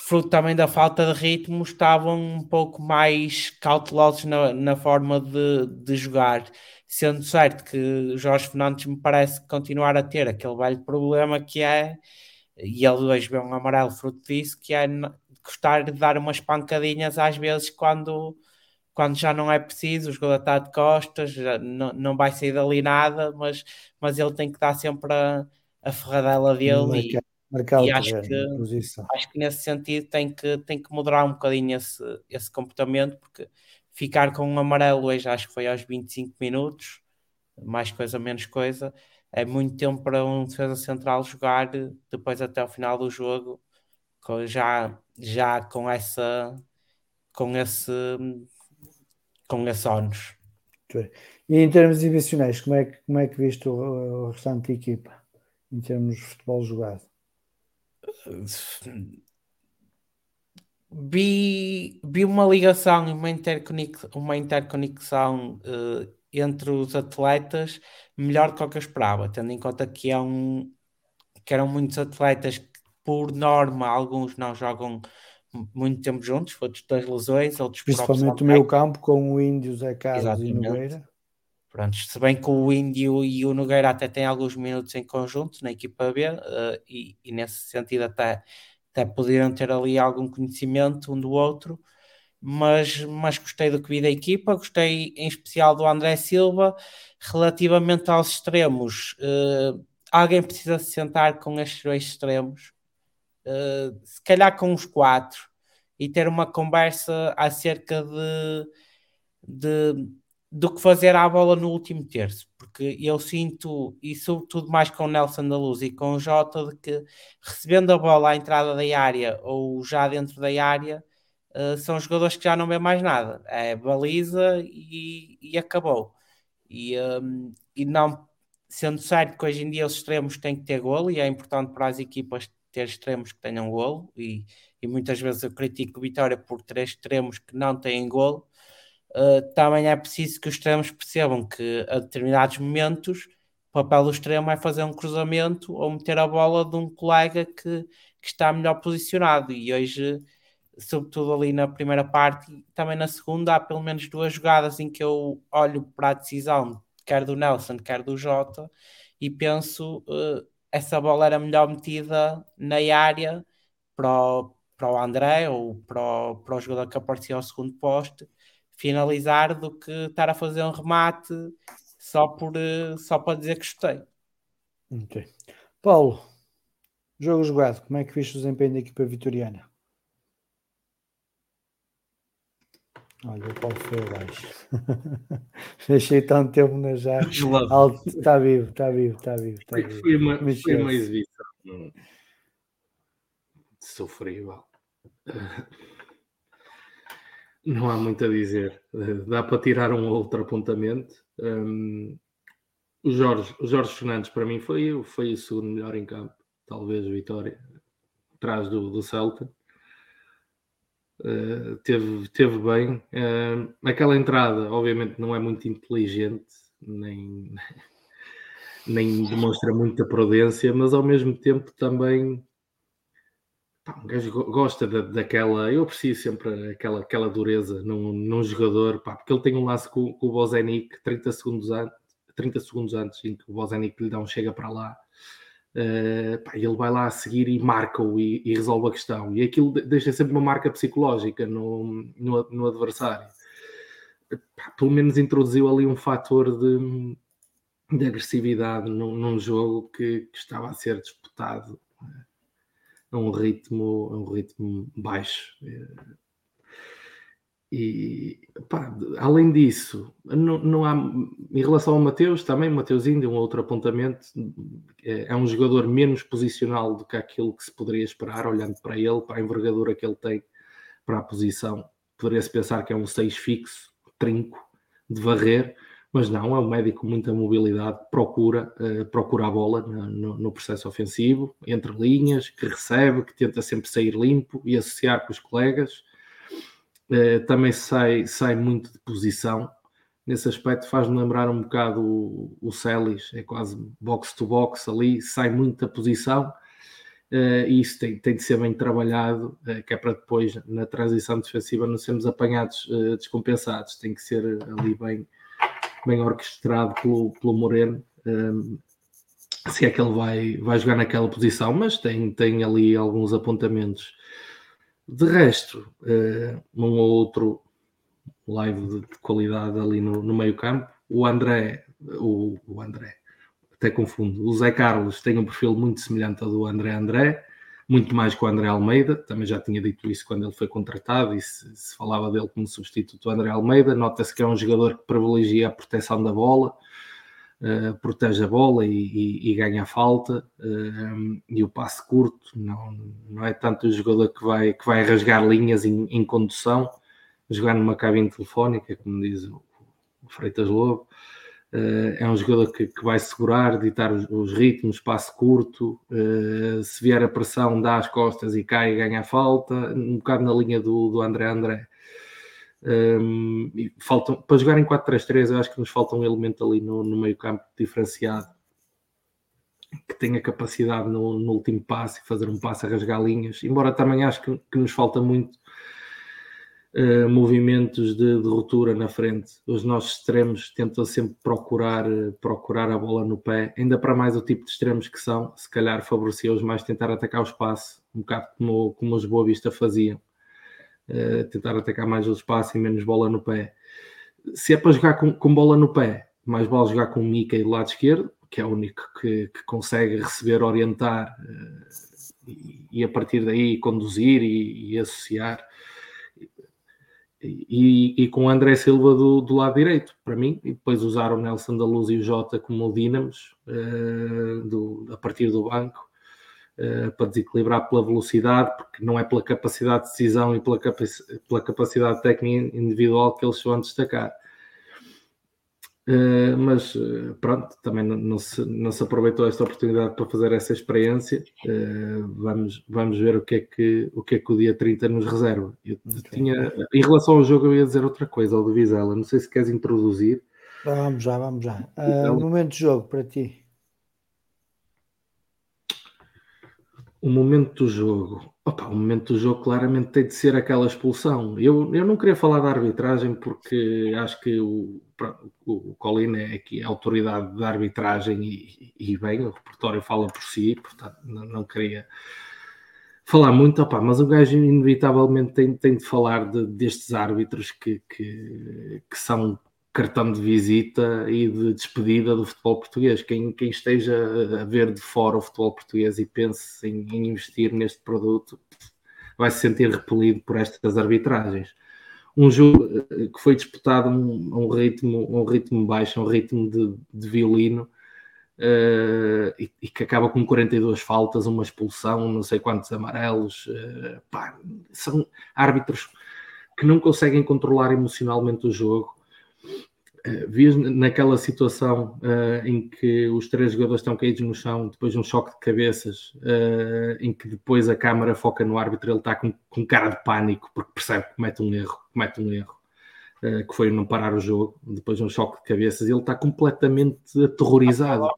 fruto também da falta de ritmo, estavam um pouco mais cautelosos na, na forma de, de jogar. Sendo certo que Jorge Fernandes me parece continuar a ter aquele velho problema que é, e ele hoje vê um amarelo fruto disso, que é gostar de dar umas pancadinhas às vezes quando, quando já não é preciso, o jogador está de costas, não, não vai sair dali nada, mas, mas ele tem que dar sempre a, a ferradela dele e, marcar e acho, que, acho que nesse sentido tem que, tem que moderar um bocadinho esse, esse comportamento, porque ficar com um amarelo hoje acho que foi aos 25 minutos, mais coisa, menos coisa, é muito tempo para um defesa central jogar depois até o final do jogo já, já com essa com esse com esse ónus. E em termos exibicionais, como é que, como é que viste o, o restante equipa em termos de futebol jogado? Vi, vi uma ligação e uma, interconex, uma interconexão uh, entre os atletas melhor do que eu esperava, tendo em conta que, é um, que eram muitos atletas por norma, alguns não jogam muito tempo juntos, outros das lesões, outros Principalmente o meio campo com o Índio, Zé Carlos Exatamente. e Nogueira. Pronto, se bem que o Índio e o Nogueira até têm alguns minutos em conjunto na equipa B uh, e, e, nesse sentido até, até poderiam ter ali algum conhecimento um do outro. mas, mas gostei do que vi da equipa, gostei em especial do André Silva. Relativamente aos extremos, uh, alguém precisa se sentar com estes dois extremos, uh, se calhar com os quatro, e ter uma conversa acerca de, de do que fazer à bola no último terço, porque eu sinto, e sobretudo mais com o Nelson da Luz e com o Jota, de que recebendo a bola à entrada da área ou já dentro da área, uh, são jogadores que já não vê mais nada, é baliza e, e acabou. E, um, e não sendo certo que hoje em dia os extremos têm que ter golo e é importante para as equipas ter extremos que tenham golo e, e muitas vezes eu critico o Vitória por ter extremos que não têm golo uh, também é preciso que os extremos percebam que a determinados momentos o papel do extremo é fazer um cruzamento ou meter a bola de um colega que, que está melhor posicionado. E hoje, sobretudo ali na primeira parte, também na segunda, há pelo menos duas jogadas em que eu olho para a decisão, quer do Nelson, quer do Jota, e penso uh, essa bola era melhor metida na área para o, para o André ou para o, para o jogador que aparecia ao segundo poste finalizar do que estar a fazer um remate só, por, eh, só para dizer que gostei. Paulo, jogo jogado, como é que viste o desempenho da equipa vitoriana? Olha, o Paulo foi abaixo. Deixei tanto tempo na já. Está vivo, está vivo, está vivo. Tá vivo. Foi, uma, foi uma exibição sofrível. Não há muito a dizer. Dá para tirar um outro apontamento. Um, o, Jorge, o Jorge Fernandes, para mim, foi, foi o segundo melhor em campo. Talvez Vitória, atrás do, do Celta. Uh, teve, teve bem. Uh, aquela entrada, obviamente, não é muito inteligente, nem, nem demonstra muita prudência, mas ao mesmo tempo também um gajo gosta da, daquela. Eu aprecio sempre aquela, aquela dureza num, num jogador, pá, porque ele tem um laço com, com o Bozenic 30 segundos, antes, 30 segundos antes, em que o Bozenic lhe dá um chega para lá. Uh, pá, ele vai lá a seguir e marca-o e, e, resolve a questão. E aquilo deixa sempre uma marca psicológica no, no, no adversário. Pá, pelo menos introduziu ali um fator de, de agressividade num, num jogo que, que, estava a ser disputado a um ritmo, a um ritmo baixo. E pá, além disso, não, não, há em relação ao Mateus, também o Mateuzinho deu um outro apontamento. É, é, um jogador menos posicional do que aquilo que se poderia esperar, olhando para ele, para a envergadura que ele tem para a posição. Poderia-se pensar que é um 6 fixo, trinco, de varrer, mas não, é um médico com muita mobilidade, procura, uh, procura a bola no, no, processo ofensivo, entre linhas, que recebe, que tenta sempre sair limpo e associar com os colegas. Uh, também sai, sai muito de posição. Nesse aspecto faz-me lembrar um bocado o, o Celis, é quase box to box ali, sai muito da posição. Uh, e isso tem, tem de ser bem trabalhado, uh, que é para depois, na transição defensiva, não sermos apanhados descompensados. Tem que ser ali bem, bem orquestrado pelo, pelo Moreno, se é que ele vai, vai jogar naquela posição, mas tem, tem ali alguns apontamentos. De resto, uh, um ou outro live de, de qualidade ali no, no meio campo. O André, o, o André, até confundo, o Zé Carlos tem um perfil muito semelhante ao do André André, muito mais com o André Almeida, também já tinha dito isso quando ele foi contratado e se, se falava dele como substituto do André Almeida. Nota-se que é um jogador que privilegia a proteção da bola, uh, protege a bola e, e, e ganha a falta, uh, e o passe curto, não, não é tanto o jogador que vai, que vai rasgar linhas em, em condução, jogar numa cabine telefónica, como diz o, Freitas Lobo. Uh, é um jogador que, que, vai segurar, ditar os, os ritmos, passe curto. Uh, se vier a pressão, dá as costas e cai e ganha a falta. Um bocado na linha do, do André André. Um, faltam, para jogar em 4-3-3, eu acho que nos falta um elemento ali no, no meio-campo diferenciado que tenha capacidade no, no, último passe e fazer um passe a rasgar linhas. Embora também acho que, que nos falta muito uh, movimentos de, de, ruptura na frente. Os nossos extremos tentam sempre procurar, uh, procurar a bola no pé, ainda para mais o tipo de extremos que são, se calhar favorecia-os mais tentar atacar o espaço, um bocado como, como os Boa Vista faziam. Uh, tentar atacar mais o espaço e menos bola no pé. Se é para jogar com, com bola no pé, mais vale jogar com o Mickey do lado esquerdo, que é o único que, que consegue receber, orientar uh, e, e, a partir daí conduzir e, e associar. E, e, com o André Silva do, do, lado direito, para mim, e depois usar o Nelson da Luz e o Jota como dínamos uh, do, a partir do banco para desequilibrar pela velocidade, porque não é pela capacidade de decisão e pela, capac pela capacidade técnica individual que eles vão destacar. Uh, mas uh, pronto, também não, não, se, não se aproveitou esta oportunidade para fazer essa experiência. Uh, vamos, vamos ver o que, é que, o que é que o dia 30 nos reserva. Eu okay. tinha, em relação ao jogo, eu ia dizer outra coisa, ao do Vizela. Não sei se queres introduzir. Vamos já, vamos já. Uh, momento de jogo para ti. O momento do jogo. Opa, o momento do jogo claramente tem de ser aquela expulsão. Eu, eu não queria falar da arbitragem porque acho que o, o Colin é aqui a autoridade da arbitragem e, e bem, o repertório fala por si, portanto não, não queria falar muito, opa, mas o gajo inevitavelmente tem, tem de falar de, destes árbitros que, que, que são cartão de visita e de despedida do futebol português. Quem, quem esteja a ver de fora o futebol português e pense em, em investir neste produto vai se sentir repelido por estas arbitragens. Um jogo eh, que foi disputado a um, um, ritmo, um ritmo baixo, um ritmo de, de violino, uh, e, e, que acaba com 42 faltas, uma expulsão, não sei quantos amarelos. Uh, pá, são árbitros que não conseguem controlar emocionalmente o jogo vias naquela situação uh, em que os três jogadores estão caídos no chão depois de um choque de cabeças, uh, em que depois a câmara foca no árbitro, ele está com, com cara de pânico porque percebe que comete um erro, comete um erro, uh, que foi não parar o jogo depois de um choque de cabeças, ele está completamente aterrorizado.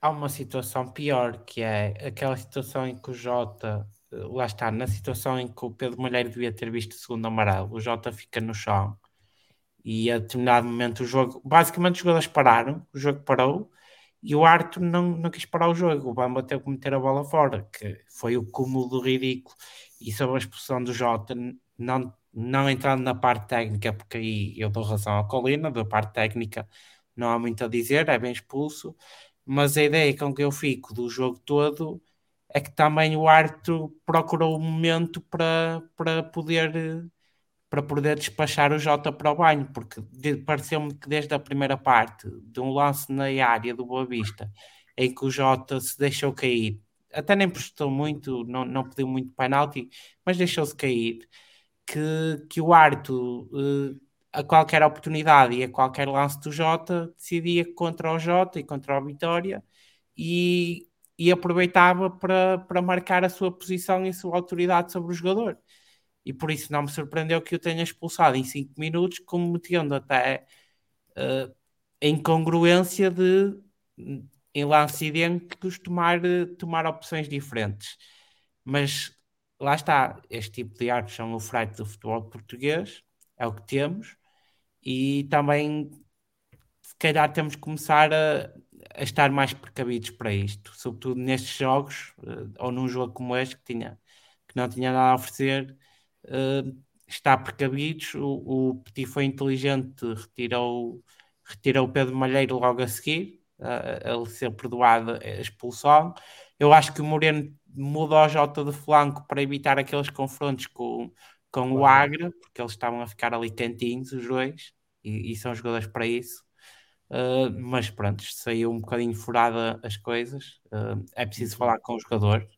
Há uma situação pior, que é aquela situação em que o Jota, lá está, na situação em que o Pedro Malheiro devia ter visto o segundo amarelo, o Jota fica no chão e a determinado momento o jogo, basicamente os jogadores pararam, o jogo parou e o Arthur não, não quis parar o jogo. O Bamba teve que meter a bola fora, que foi o cúmulo do ridículo. E sobre a expulsão do Jota, não, não entrando na parte técnica, porque aí eu dou razão à Colina, da parte técnica não há muito a dizer, é bem expulso. Mas a ideia com que eu fico do jogo todo é que também o Arthur procurou o momento para, para poder para poder despachar o Jota para o banho, porque pareceu-me que desde a primeira parte, de um lance na área do Boa Vista, em que o Jota se deixou cair, até nem prestou muito, não, não pediu muito penalti, mas deixou-se cair, que, que o Arto, eh, a qualquer oportunidade e a qualquer lance do Jota, decidia contra o Jota e contra o Vitória, e, e aproveitava para, para marcar a sua posição e a sua autoridade sobre o jogador e por isso não me surpreendeu que o tenha expulsado em 5 minutos, cometendo até uh, a incongruência de, em lance idênticos, tomar, tomar opções diferentes. Mas lá está, este tipo de artes são o frete do futebol português, é o que temos, e também se calhar temos que começar a, a estar mais precavidos para isto, sobretudo nestes jogos, uh, ou num jogo como este que, tinha, que não tinha nada a oferecer uh, está precavidos. O, o Petit foi inteligente, retirou, retirou o Pedro Malheiro logo a seguir, uh, ele ser perdoado a expulsão. Eu acho que o Moreno mudou a Jota de flanco para evitar aqueles confrontos com, com o Agra, porque eles estavam a ficar ali cantinhos, os dois, e, e são jogadores para isso. Uh, mas pronto, saiu um bocadinho furada as coisas. Uh, é preciso uhum. falar com o jogador.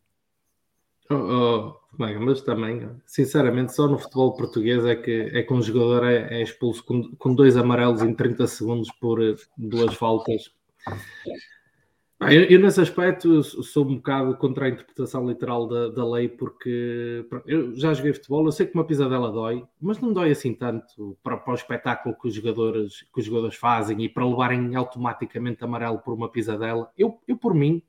Oh, oh, mas também, sinceramente, só no futebol português é que, é que um jogador é, é expulso com, com, dois amarelos em 30 segundos por eh, duas faltas. Eu, eu, nesse aspecto sou um bocado contra a interpretação literal da, da lei, porque eu já joguei futebol, eu sei que uma pisadela dói, mas não dói assim tanto para, para o espetáculo que os, jogadores, que os jogadores fazem e para levarem automaticamente amarelo por uma pisadela. Eu, eu por mim,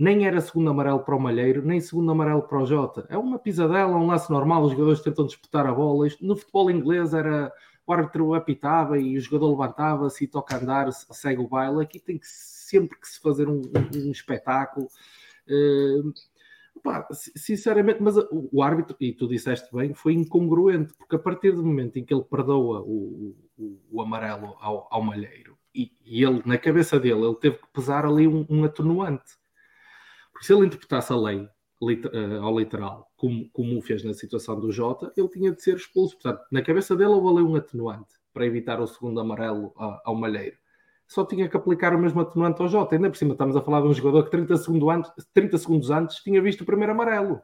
nem era segundo amarelo para o Malheiro, nem segundo amarelo para o Jota. É uma pisadela, um lance normal, os jogadores tentam disputar a bola. Isto, no futebol inglês era o árbitro apitava e o jogador levantava-se e toca andar, segue o baile. Aqui tem que sempre que se fazer um, um, um espetáculo. Uh, Pá, sinceramente, mas o árbitro, e tu disseste bem, foi incongruente, porque a partir do momento em que ele perdoa o, o, o amarelo ao, ao Malheiro, e, e, ele, na cabeça dele, ele teve que pesar ali um, um atenuante. Porque se ele interpretasse a lei uh, ao literal, como, como o fez na situação do Jota, ele tinha de ser expulso. Portanto, na cabeça dele houve ali um atenuante para evitar o segundo amarelo ao Malheiro só tinha que aplicar o mesmo atenuante ao Jota. Ainda por cima estamos a falar de um jogador que 30 segundos antes, 30 segundos antes tinha visto o primeiro amarelo.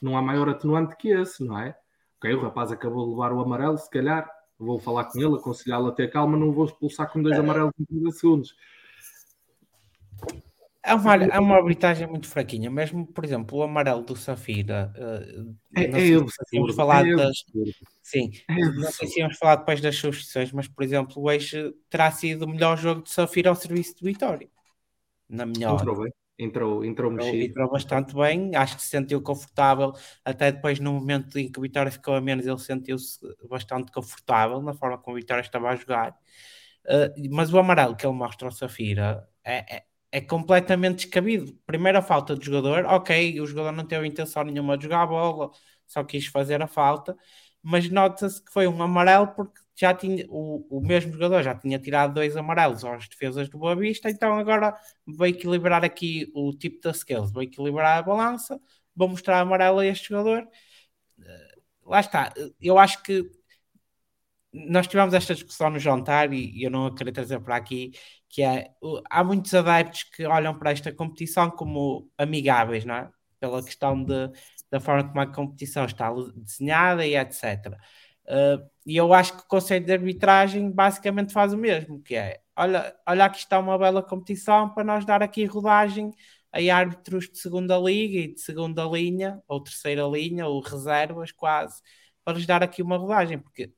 Não há maior atenuante que esse, não é? Ok, o rapaz acabou de levar o amarelo, se calhar vou falar com ele, aconselhá-lo a ter calma, não vou expulsar com dois é. amarelos em 30 segundos. É uma, é uma arbitragem muito fraquinha, mesmo, por exemplo, o amarelo do Safira. Uh, é, é absurdo, falar é das, sim, é não sei se íamos falar depois das substituições, mas, por exemplo, hoje terá sido o melhor jogo de Safira ao serviço de Vitória. Na minha entrou hora. Bem. Entrou, entrou mexido. Entrou bastante bem, acho que se sentiu confortável, até depois no momento em que o Vitória ficou a menos, ele sentiu-se bastante confortável na forma como o Vitória estava a jogar. Uh, mas o amarelo que ele mostra ao Safira é, é completamente descabido. Primeira falta de jogador, ok, o jogador não teve intenção nenhuma de jogar a bola, só quis fazer a falta, mas nota-se que foi um amarelo porque já tinha o, o mesmo jogador já tinha tirado dois amarelos às defesas do Boa Vista, então agora vai equilibrar aqui o tipo de skills, vai equilibrar a balança, vou mostrar amarelo a este jogador. Eh, lá está, eu acho que nós tivemos esta discussão no jantar e eu não a querer trazer para aqui, que é há muitos adeptos que olham para esta competição como amigáveis, não é? Pela questão de, da forma como a competição está desenhada e etc. Uh, e eu acho que o Conselho de Arbitragem basicamente faz o mesmo, que é olha, olha aqui está uma bela competição para nós dar aqui rodagem a árbitros de segunda liga e de segunda linha, ou terceira linha, ou reservas quase, para lhes dar aqui uma rodagem, porque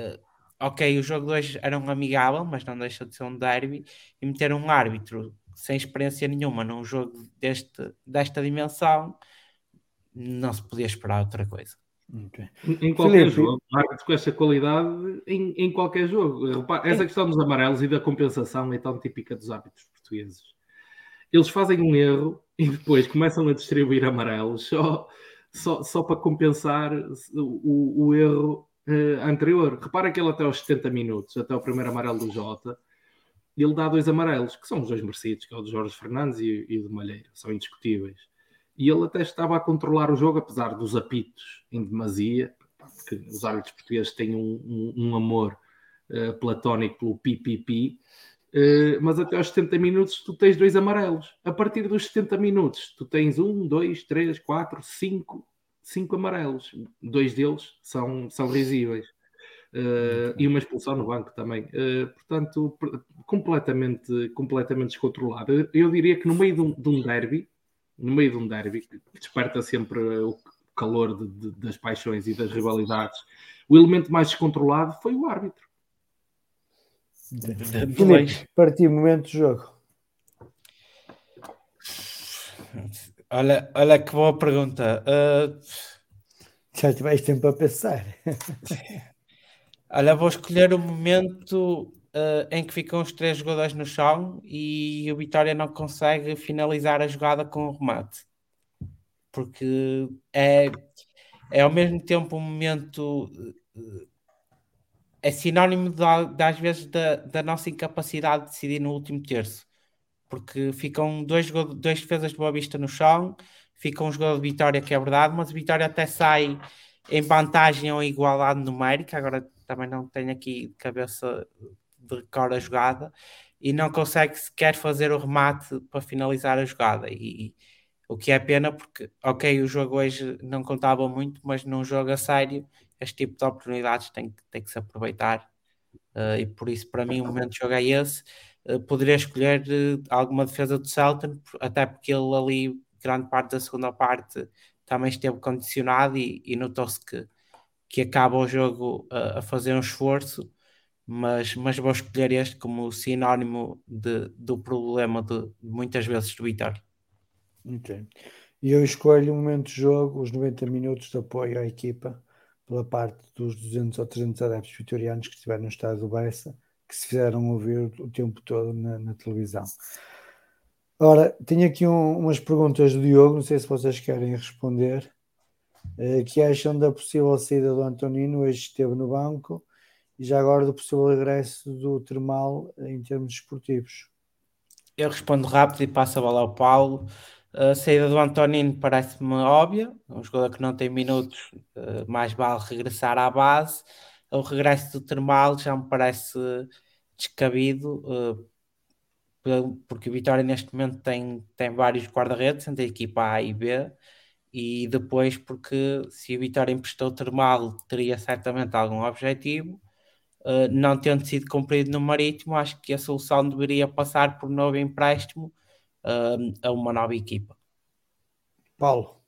uh, ok, o jogo de hoje era um amigável, mas não deixa de ser um derby, e meter um árbitro sem experiência nenhuma num jogo deste, desta dimensão, não se podia esperar outra coisa. Okay. Em qualquer Felipe. jogo, um árbitro com essa qualidade, em, em qualquer jogo. Repara, essa questão dos amarelos e da compensação é tão típica dos árbitros portugueses. Eles fazem um erro e depois começam a distribuir amarelos só, só, só para compensar o, o erro uh, anterior. Repara que ele até aos 70 minutos, até o primeiro amarelo do Jota, ele dá dois amarelos, que são os dois merecidos, que é o de Jorge Fernandes e, e o de Malheiro, são indiscutíveis. E ele até estava a controlar o jogo, apesar dos apitos em demasia, porque os árbitros portugueses têm um, um, um amor uh, platónico pelo pipipi, uh, mas até aos 70 minutos tu tens dois amarelos. A partir dos 70 minutos tu tens um, dois, três, quatro, cinco cinco amarelos, dois deles são, são risíveis. Uh, e uma expulsão no banco também. Uh, portanto, completamente, completamente descontrolado. Eu diria que no meio de um, de um derby, no meio de um derby, que desperta sempre o calor de, de, das paixões e das rivalidades, o elemento mais descontrolado foi o árbitro. Felipe, partir momento de jogo. Olha, olha que boa pergunta. Uh... Já tiveste tempo a pensar. olha, vou escolher o momento uh, em que ficam os três jogadores no chão e o Vitória não consegue finalizar a jogada com o remate. Porque é, é ao mesmo tempo um momento. Uh, é sinónimo de, de, às vezes da, da nossa incapacidade de decidir no último terço porque ficam dois, dois defesas de Boa Vista no chão, fica um jogador de Vitória que é verdade, mas o Vitória até sai em vantagem ou igualdade numérica, agora também não tenho aqui de cabeça de recorde a jogada, e não consegue sequer fazer o remate para finalizar a jogada, e o que é pena porque, ok, o jogo hoje não contava muito, mas num jogo a sério, este tipo de oportunidades tem, tem que se aproveitar, uh, e por isso para mim o momento de jogo é esse, poderia escolher uh, alguma defesa do Celtic, até porque ele ali, grande parte da segunda parte, também esteve condicionado e, e notou-se que, que acaba o jogo uh, a fazer um esforço, mas, mas vou escolher este como sinónimo de, do problema de, de muitas vezes do Vitória. Ok. E eu escolho o momento de jogo, os 90 minutos de apoio à equipa, pela parte dos 200 ou 300 adeptos vitorianos que estiveram no estado do Bessa que se fizeram ouvir o tempo todo na, na televisão. Ora, tenho aqui um, umas perguntas do Diogo, não sei se vocês querem responder. Uh, que acham da possível saída do Antonino, hoje esteve no banco, e já agora do possível regresso do Termal em termos esportivos? Eu respondo rápido e passo a bola ao Paulo. A saída do Antonino parece-me óbvia, um jogador que não tem minutos, uh, mais vale regressar à base. O regresso do Termal já me parece descabido, uh, porque o Vitória neste momento tem, tem vários guarda-redes entre a equipa A e B, e depois porque se o Vitória emprestou Termal teria certamente algum objetivo, uh, não tendo sido cumprido no Marítimo, acho que a solução deveria passar por novo empréstimo uh, a uma nova equipa. Paulo.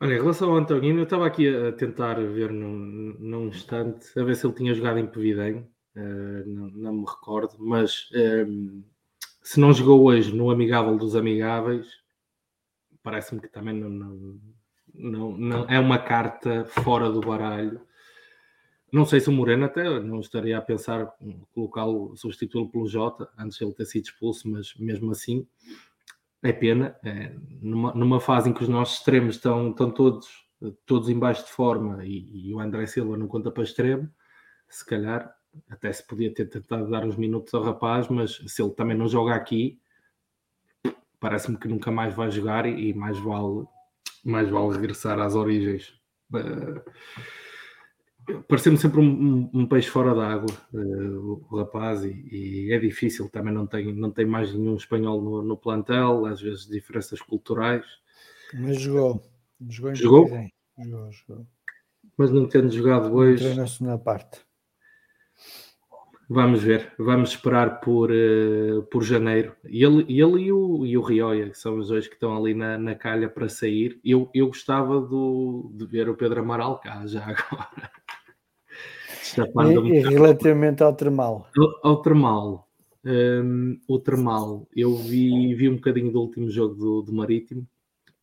Olha, em relação ao Antonino, eu estava aqui a tentar ver num, num instante, a ver se ele tinha jogado em Pevidem, uh, não, não, me recordo, mas um, se não jogou hoje no Amigável dos Amigáveis, parece-me que também não, não, não, não, é uma carta fora do baralho. Não sei se o Moreno até não estaria a pensar colocá-lo, substituí-lo pelo Jota, antes de ele ter sido expulso, mas mesmo assim é pena. É, numa, numa fase em que os nossos extremos estão, estão todos, todos em baixo de forma e, e o André Silva não conta para extremo, se calhar até se podia ter tentado dar uns minutos ao rapaz, mas se ele também não joga aqui, parece-me que nunca mais vai jogar e, e mais vale mais vale regressar às origens. Uh, Pareceu-me sempre um, um, um, peixe fora d'água, uh, o, rapaz, e, e, é difícil, também não tem, não tem mais nenhum espanhol no, no plantel, às vezes diferenças culturais. Mas jogou. Jogou? Jogou? jogou, jogou. Mas não tendo jogado hoje. Entrou na segunda parte. Vamos ver, vamos esperar por, uh, por janeiro. Ele, ele e, o, e o Rioia, que são os dois que estão ali na, na calha para sair. Eu, eu gostava do, de ver o Pedro Amaral cá já agora. E, relativamente ao termal? Ao, ao termal. Um, o termal, eu vi, vi um bocadinho do último jogo do, do Marítimo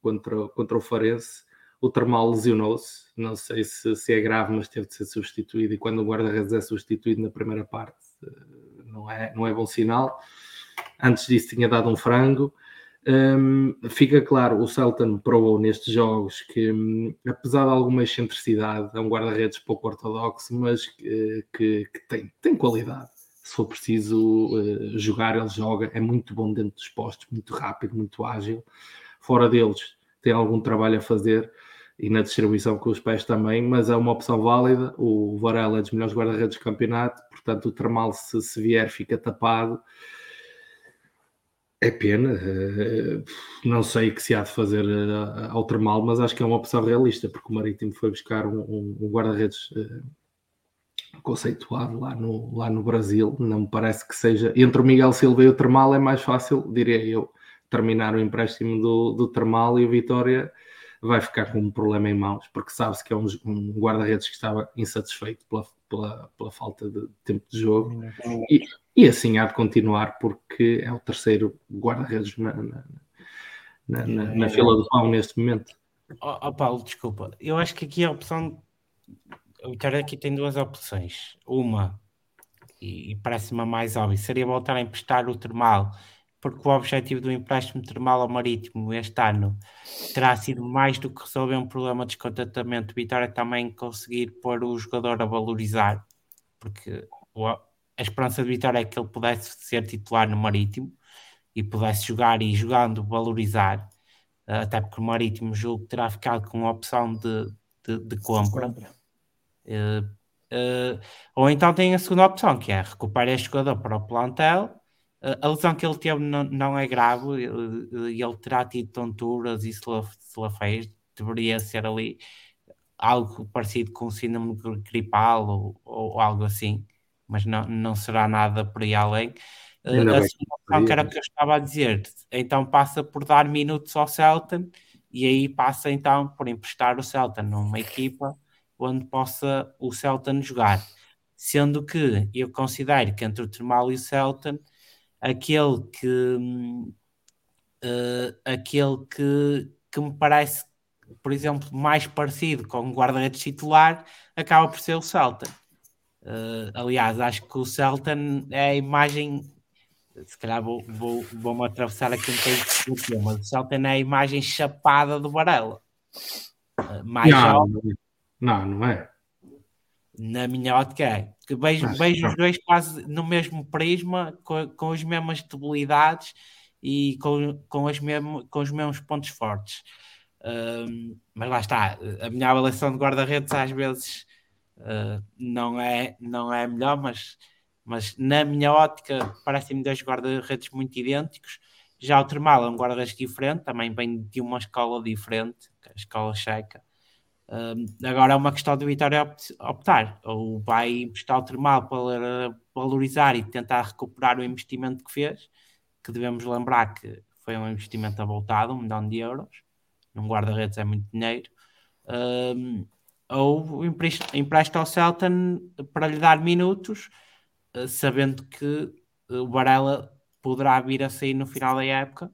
contra, contra o Farense. O termal lesionou-se, não sei se, se é grave, mas teve de ser substituído. E quando o guarda-redes é substituído na primeira parte, eh, não é, não é bom sinal. Antes disso, tinha dado um frango. Um, fica claro, o Celton provou nestes jogos que, um, apesar de alguma excentricidade, é um guarda-redes pouco ortodoxo, mas que, que, que, tem, tem qualidade. Se for preciso uh, jogar, ele joga, é muito bom dentro dos postos, muito rápido, muito ágil. Fora deles, tem algum trabalho a fazer e na distribuição com os pés também, mas é uma opção válida. O Varela é dos melhores guarda-redes do campeonato, portanto, o Termal, se, se vier, fica tapado. É pena, eh, não sei o que se há de fazer eh, ao termal, mas acho que é uma opção realista, porque o Marítimo foi buscar um, um guarda-redes eh, conceituado lá no, lá no Brasil. Não me parece que seja. Entre o Miguel Silva e o Termal é mais fácil, diria eu, terminar o empréstimo do, do Termal e o Vitória vai ficar com um problema em mãos, porque sabe-se que é um, um guarda-redes que estava insatisfeito pela, pela, pela falta de tempo de jogo. E, e assim há de continuar, porque é o terceiro guarda-redes na, na, na, na, na fila do pão neste momento. Oh, oh, Paulo, desculpa. Eu acho que aqui a opção. O Vitória aqui tem duas opções. Uma, e, e parece-me a mais óbvia, seria voltar a emprestar o termal, porque o objetivo do empréstimo termal ao marítimo este ano terá sido mais do que resolver um problema de descontentamento. Vitória também conseguir pôr o jogador a valorizar, porque a esperança de Vitória é que ele pudesse ser titular no Marítimo e pudesse jogar e jogando valorizar, eh, até porque o Marítimo julgo terá ficado com a opção de, de, de compra. Uh, uh, ou então tem a segunda opção, que é recuperar este jogador para o plantel. A lesão que ele teve não, não é grave, ele, ele terá tido tonturas e fez deveria ser ali algo parecido com síndrome gripal ou, ou algo assim mas não, não será nada por aí além. Uh, a segunda que era o que eu estava a dizer, então passa por dar minutos ao Celta e aí passa então por emprestar o Celta numa equipa onde possa o Celta jogar. Sendo que eu considero que entre o Termal e o Celta, aquele que uh, aquele que, que me parece, por exemplo, mais parecido com o guarda-redes titular, acaba por ser o Celta. Uh, aliás, acho que o Celta é a imagem se calhar vou, vou, vou-me atravessar aqui um bocadinho do tema. O Celta é a imagem chapada do Varela. Mais não, não, não é. Na minha ótica é. Que vejo, vejo os dois quase no mesmo prisma, com, com as mesmas debilidades e com, com, as mesmo, com os mesmos pontos fortes. Mas lá está, a minha avaliação de guarda-redes às vezes uh, não, é, não é melhor, mas, mas na minha ótica parecem-me dois guarda-redes muito idênticos. Já o Termal é um guarda-redes diferente, também vem de uma escola diferente, é a escola checa. Agora é uma questão de Vitória optar, ou vai emprestar o Termal para valorizar e tentar recuperar o investimento que fez, que devemos lembrar que foi um investimento avultado, um milhão de euros, num guarda-redes é muito dinheiro, um, ou empresta ao Celtan para lhe dar minutos, uh, sabendo que o Varela poderá vir a sair no final da época,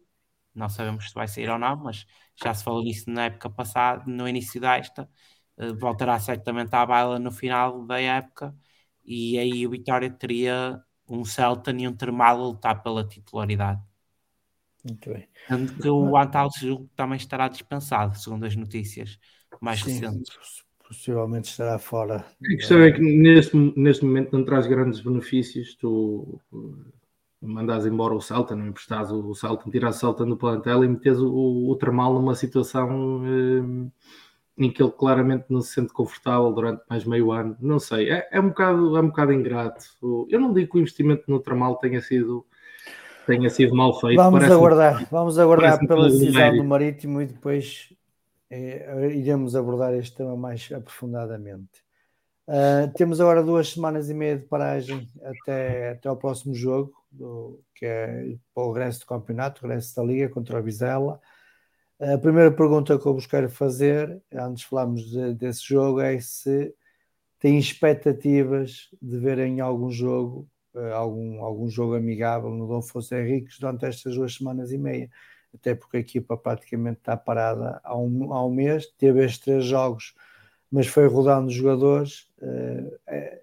não sabemos se vai sair ou não, mas já se falou nisso na época passada, no início desta, uh, voltará certamente à baila no final da época, e aí o Vitória teria um Celta e um Termal a lutar pela titularidade. Muito bem. Tanto que o Antal também estará dispensado, segundo as notícias mais Sim, recentes. Possivelmente estará fora. A questão é que neste, neste momento não traz grandes benefícios. Tu mandas embora o Celta, não emprestas o Celta, tiras o Celta no plantel e metes o, o numa situação eh, em que ele claramente não se sente confortável durante mais meio ano. Não sei, é, é, um, bocado, é um bocado ingrato. Eu não digo que o investimento no Termal tenha sido tenha sido mal feito. Vamos aguardar, vamos aguardar pela decisão do Marítimo e depois eh, iremos abordar este tema mais aprofundadamente. Uh, temos agora duas semanas e meia de paragem até, até ao próximo jogo, do, que é para o regresso do campeonato, o regresso da Liga contra o Vizela. A primeira pergunta que eu vos quero fazer, antes de falarmos de, desse jogo, é se têm expectativas de verem algum jogo uh, algum, algum jogo amigável no Dom Afonso Henriques durante estas duas semanas e meia, até porque a equipa praticamente está parada há um, há um mês, teve estes três jogos, mas foi rodando os jogadores. Uh, é,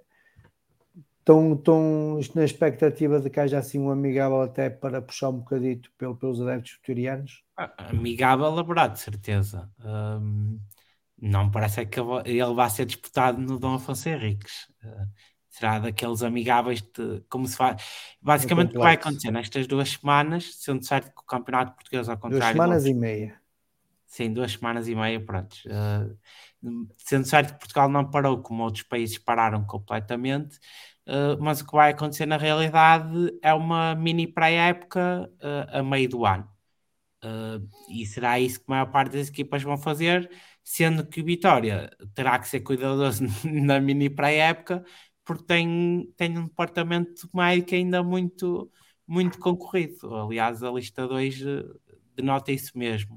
estão, estão na expectativa de que haja assim um amigável até para puxar um bocadito pelo, pelos adeptos vitorianos? Ah, amigável haverá, de certeza. Um, não parece que ele vai ser disputado no Dom Afonso Henriques. Uh, será daqueles amigáveis de como se faz. Basicamente, o que vai acontecer nestas duas semanas, sendo certo que o Campeonato Português, ao contrário. Duas semanas e meia. Sim, duas semanas e meia, pronto. Uh, sendo certo que Portugal não parou, como outros países pararam completamente, uh, mas o que vai acontecer na realidade é uma mini pré-época uh, a meio do ano. e será isso que a maior parte das equipas vão fazer, sendo que Vitória terá que ser cuidadoso na mini pré-época, porque tem, tem um departamento médico ainda muito, muito concorrido. Aliás, a lista 2 eh, denota isso mesmo.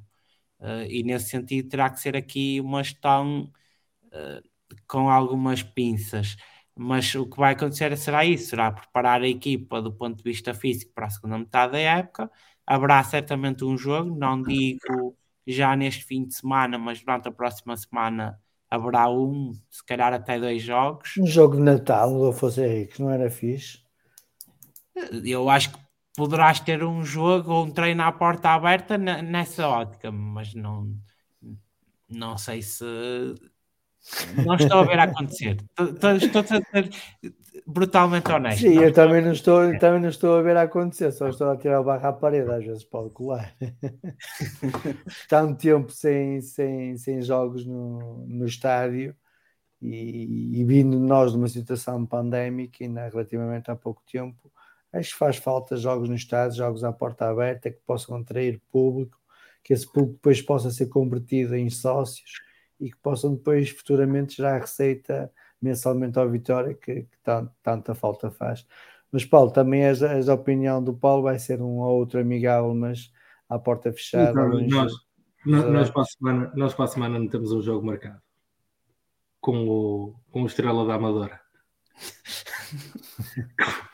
Uh, e nesse sentido terá que ser aqui uma gestão uh, com algumas pinças. Mas o que vai acontecer será isso: será preparar a equipa do ponto de vista físico para a segunda metade da época. Haverá certamente um jogo, não digo já neste fim de semana, mas durante a próxima semana haverá um, se calhar até dois jogos. Um jogo de Natal do Afonso Henriques, não era fixe? Eu acho que poderás ter um jogo ou um treino à porta aberta nessa ótica, mas não, não sei se não estou a ver acontecer. Estou, estou a ser brutalmente honesto. Sim, não eu também não, estou, também não estou a ver acontecer, só estou a tirar o barro à parede, às vezes pode colar. Tanto tempo sem, sem, sem jogos no, no estádio e, e vindo nós de uma situação pandémica, ainda relativamente há pouco tempo, acho que faz falta jogos no estádio, jogos à porta aberta que possam atrair público, que esse público depois possa ser convertido em sócios e que possam depois futuramente gerar receita mensalmente ao Vitória, que, que tanto, tanta falta faz. Mas Paulo, também és, és a opinião do Paulo, vai ser um ou outro amigável, mas à porta fechada. Então, nós, nós, nós, para a semana, nós para a semana não temos um jogo marcado com o, com o Estrela da Amadora.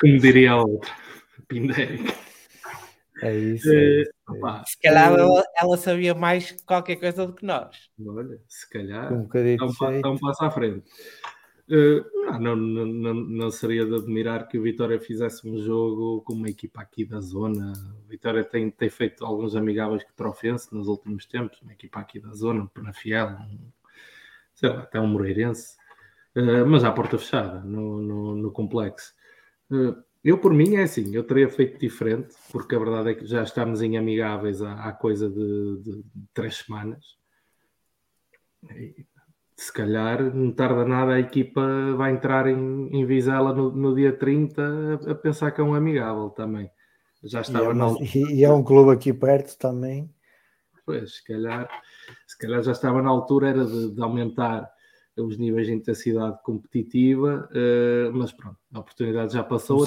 Como diria a outra, Pindérica. É isso. É, é isso. Opa, se calhar ela, ela, sabia mais qualquer coisa do que nós. Olha, se calhar. Um bocadinho então, então passa à frente. Uh, não, não, não, não, seria de admirar que o Vitória fizesse um jogo com uma equipa aqui da zona. O Vitória tem, tem feito alguns amigáveis com Trofense nos últimos tempos, uma equipa aqui da zona, um Penafiel, um, sei lá, até um Moreirense, uh, mas à porta fechada, no, no, no complexo. Uh, eu, por mim, é assim, eu teria feito diferente, porque a verdade é que já estamos em amigáveis há, há coisa de, de, três semanas. E, se calhar, não tarda nada, a equipa vai entrar em, em Vizela no, no dia 30 a, a, pensar que é um amigável também. Já estava e é, na... e é um clube aqui perto também. Pois, se calhar, se calhar já estava na altura era de, de aumentar os níveis de intensidade competitiva, uh, mas pronto, a oportunidade já passou. De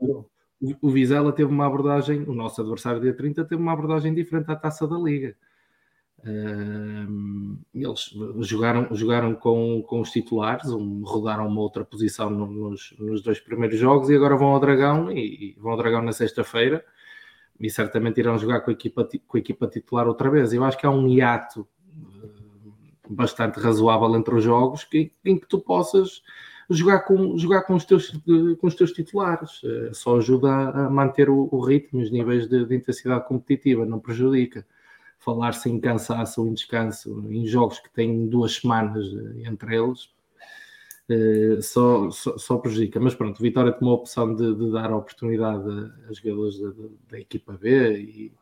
o, o Vizela teve uma abordagem, o nosso adversário dia 30 teve uma abordagem diferente à taça da Liga. Uh, eles jogaram, jogaram com, com os titulares, um, rodaram uma outra posição nos, nos dois primeiros jogos e agora vão ao Dragão e, e vão ao Dragão na sexta-feira e certamente irão jogar com a, equipa, com a equipa titular outra vez. Eu acho que há um hiato bastante razoável entre os jogos que, em que tu possas jogar com, jogar com, os, teus, com os teus titulares. Uh, só ajuda a, manter o, o, ritmo, os níveis de, de intensidade competitiva, não prejudica falar sem cansaço ou em descanso em jogos que têm duas semanas eh, entre eles, uh, só, só, só, prejudica. Mas pronto, Vitória tomou a opção de, de dar a oportunidade a jogadores da, da, equipa B e,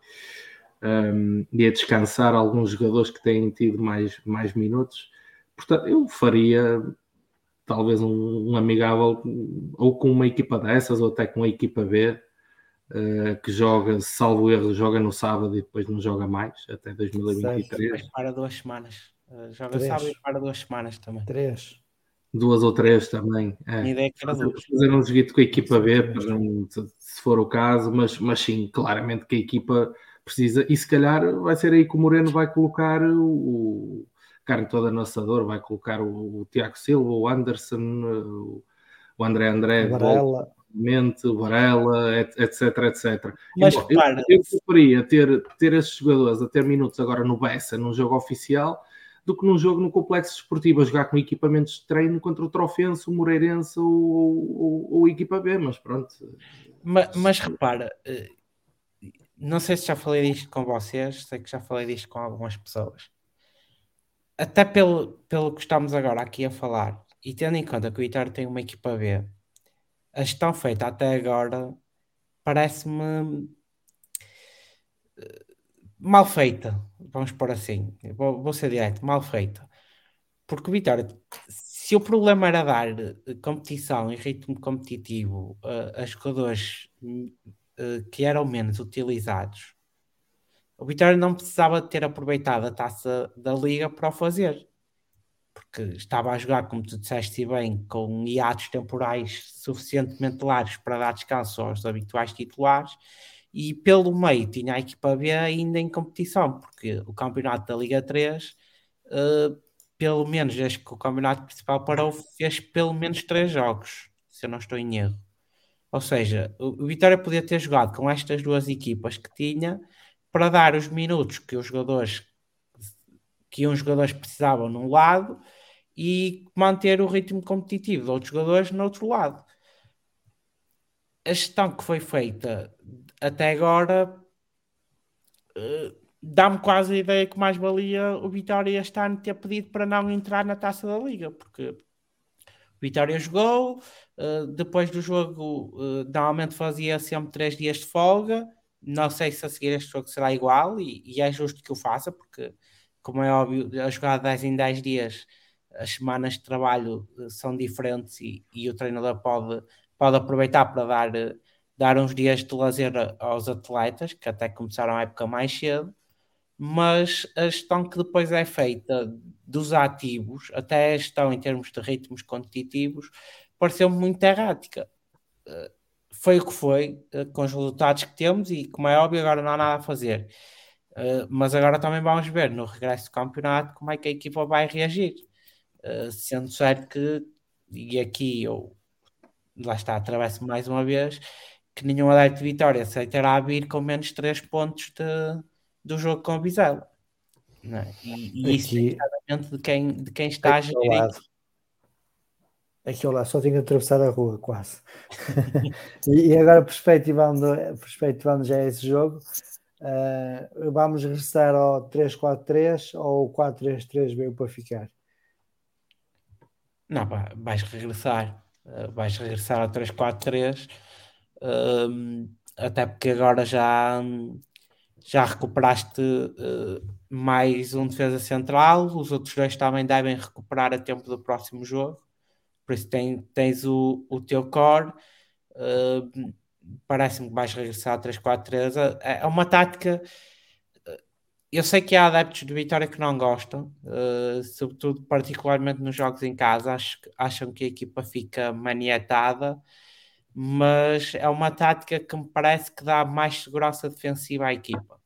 um, e a descansar alguns jogadores que têm tido mais, mais minutos. Portanto, eu faria talvez um, um amigável ou com uma equipa dessas ou até com a equipa B Uh, que joga, salvo erro, joga no sábado e depois não joga mais, até 2023. Depois para duas semanas. Uh, joga três. sábado e para duas semanas também. Três. Duas ou três também. É. A ideia que era duas. Fazer um joguito com a equipa B, se for o caso, mas, mas sim, claramente que a equipa precisa, e se calhar vai ser aí que o Moreno vai colocar o, carne toda lançador, vai colocar o, o Tiago Silva, o Anderson, o, o André André. Varela. Mente, Varela, etc, etc. Mas eu, eu preferia ter, ter esses jogadores a ter minutos agora no Bessa, num jogo oficial, do que num jogo no complexo esportivo, a jogar com equipamentos de treino contra o Trofense, o Moreirense ou, ou, ou equipa B, mas pronto. Mas, mas, repara, eh, não sei se já falei disto com vocês, sei que já falei disto com algumas pessoas. Até pelo, pelo que estamos agora aqui a falar, e tendo em conta que o Vitória tem uma equipa B a gestão feita até agora parece-me eh, mal feita, vamos pôr assim, vou, vou ser direto, mal feita. Porque, Vitória, se o problema era dar eh, competição e ritmo competitivo uh, a jogadores que eram menos utilizados, o Vitória não precisava ter aproveitado a taça da Liga para o fazer porque estava a jogar, como tu disseste bem, com hiatos temporais suficientemente largos para dar descanso aos habituais titulares e pelo meio tinha a equipa B ainda em competição, porque o campeonato da Liga 3, uh, eh, pelo menos desde que o campeonato principal parou, fez pelo menos três jogos, se eu não estou em erro. Ou seja, o Vitória podia ter jogado com estas duas equipas que tinha para dar os minutos que os jogadores que uns jogadores precisavam num lado e manter o ritmo competitivo de outros jogadores no outro lado. A gestão que foi feita até agora uh, dá-me quase a ideia que mais valia o Vitória este ano ter pedido para não entrar na taça da Liga, porque Vitória jogou, uh, depois do jogo uh, normalmente fazia sempre três dias de folga. Não sei se a seguir este jogo será igual e, e é justo que o faça, porque como é óbvio, a jogar 10 em 10 dias, as semanas de trabalho eh, são diferentes e, e o treinador pode, pode aproveitar para dar, dar uns dias de lazer aos atletas, que até começaram a época mais cedo, mas a gestão que depois é feita dos ativos, até a gestão em termos de ritmos competitivos, pareceu-me muito errática. Eh, foi o que foi, com os resultados que temos, e como é óbvio, agora não há nada a fazer. Uh, mas agora também vamos ver no regresso do campeonato como é que a equipa vai reagir. Sendo certo que, e aqui eu lá está, atravesso mais uma vez, que nenhum adepto de Vitória aceitará vir com menos 3 pontos de, do jogo com o Vizela. É? E, e isso é de quem, de quem está a gerir. Aquilo lá, só tinha que atravessar a rua, quase. e, e, agora, perspectivando, perspectivando já esse jogo, uh, vamos regressar ao 3-4-3 ou o 4-3-3 veio para ficar? Não, vais regressar. Uh, vais regressar ao 3-4-3. Uh, até porque agora já, já recuperaste uh, mais um defesa central, os outros dois também devem recuperar a tempo do próximo jogo, por isso tem, tens o, o teu core. Uh, Parece-me que vais regressar a 3-4-3. É, é uma tática. Eh, eu sei que há adeptos de Vitória que não gostam, uh, sobretudo particularmente nos jogos em casa, acho, acham que a equipa fica manietada mas é uma tática que me parece que dá mais segurança defensiva à equipa,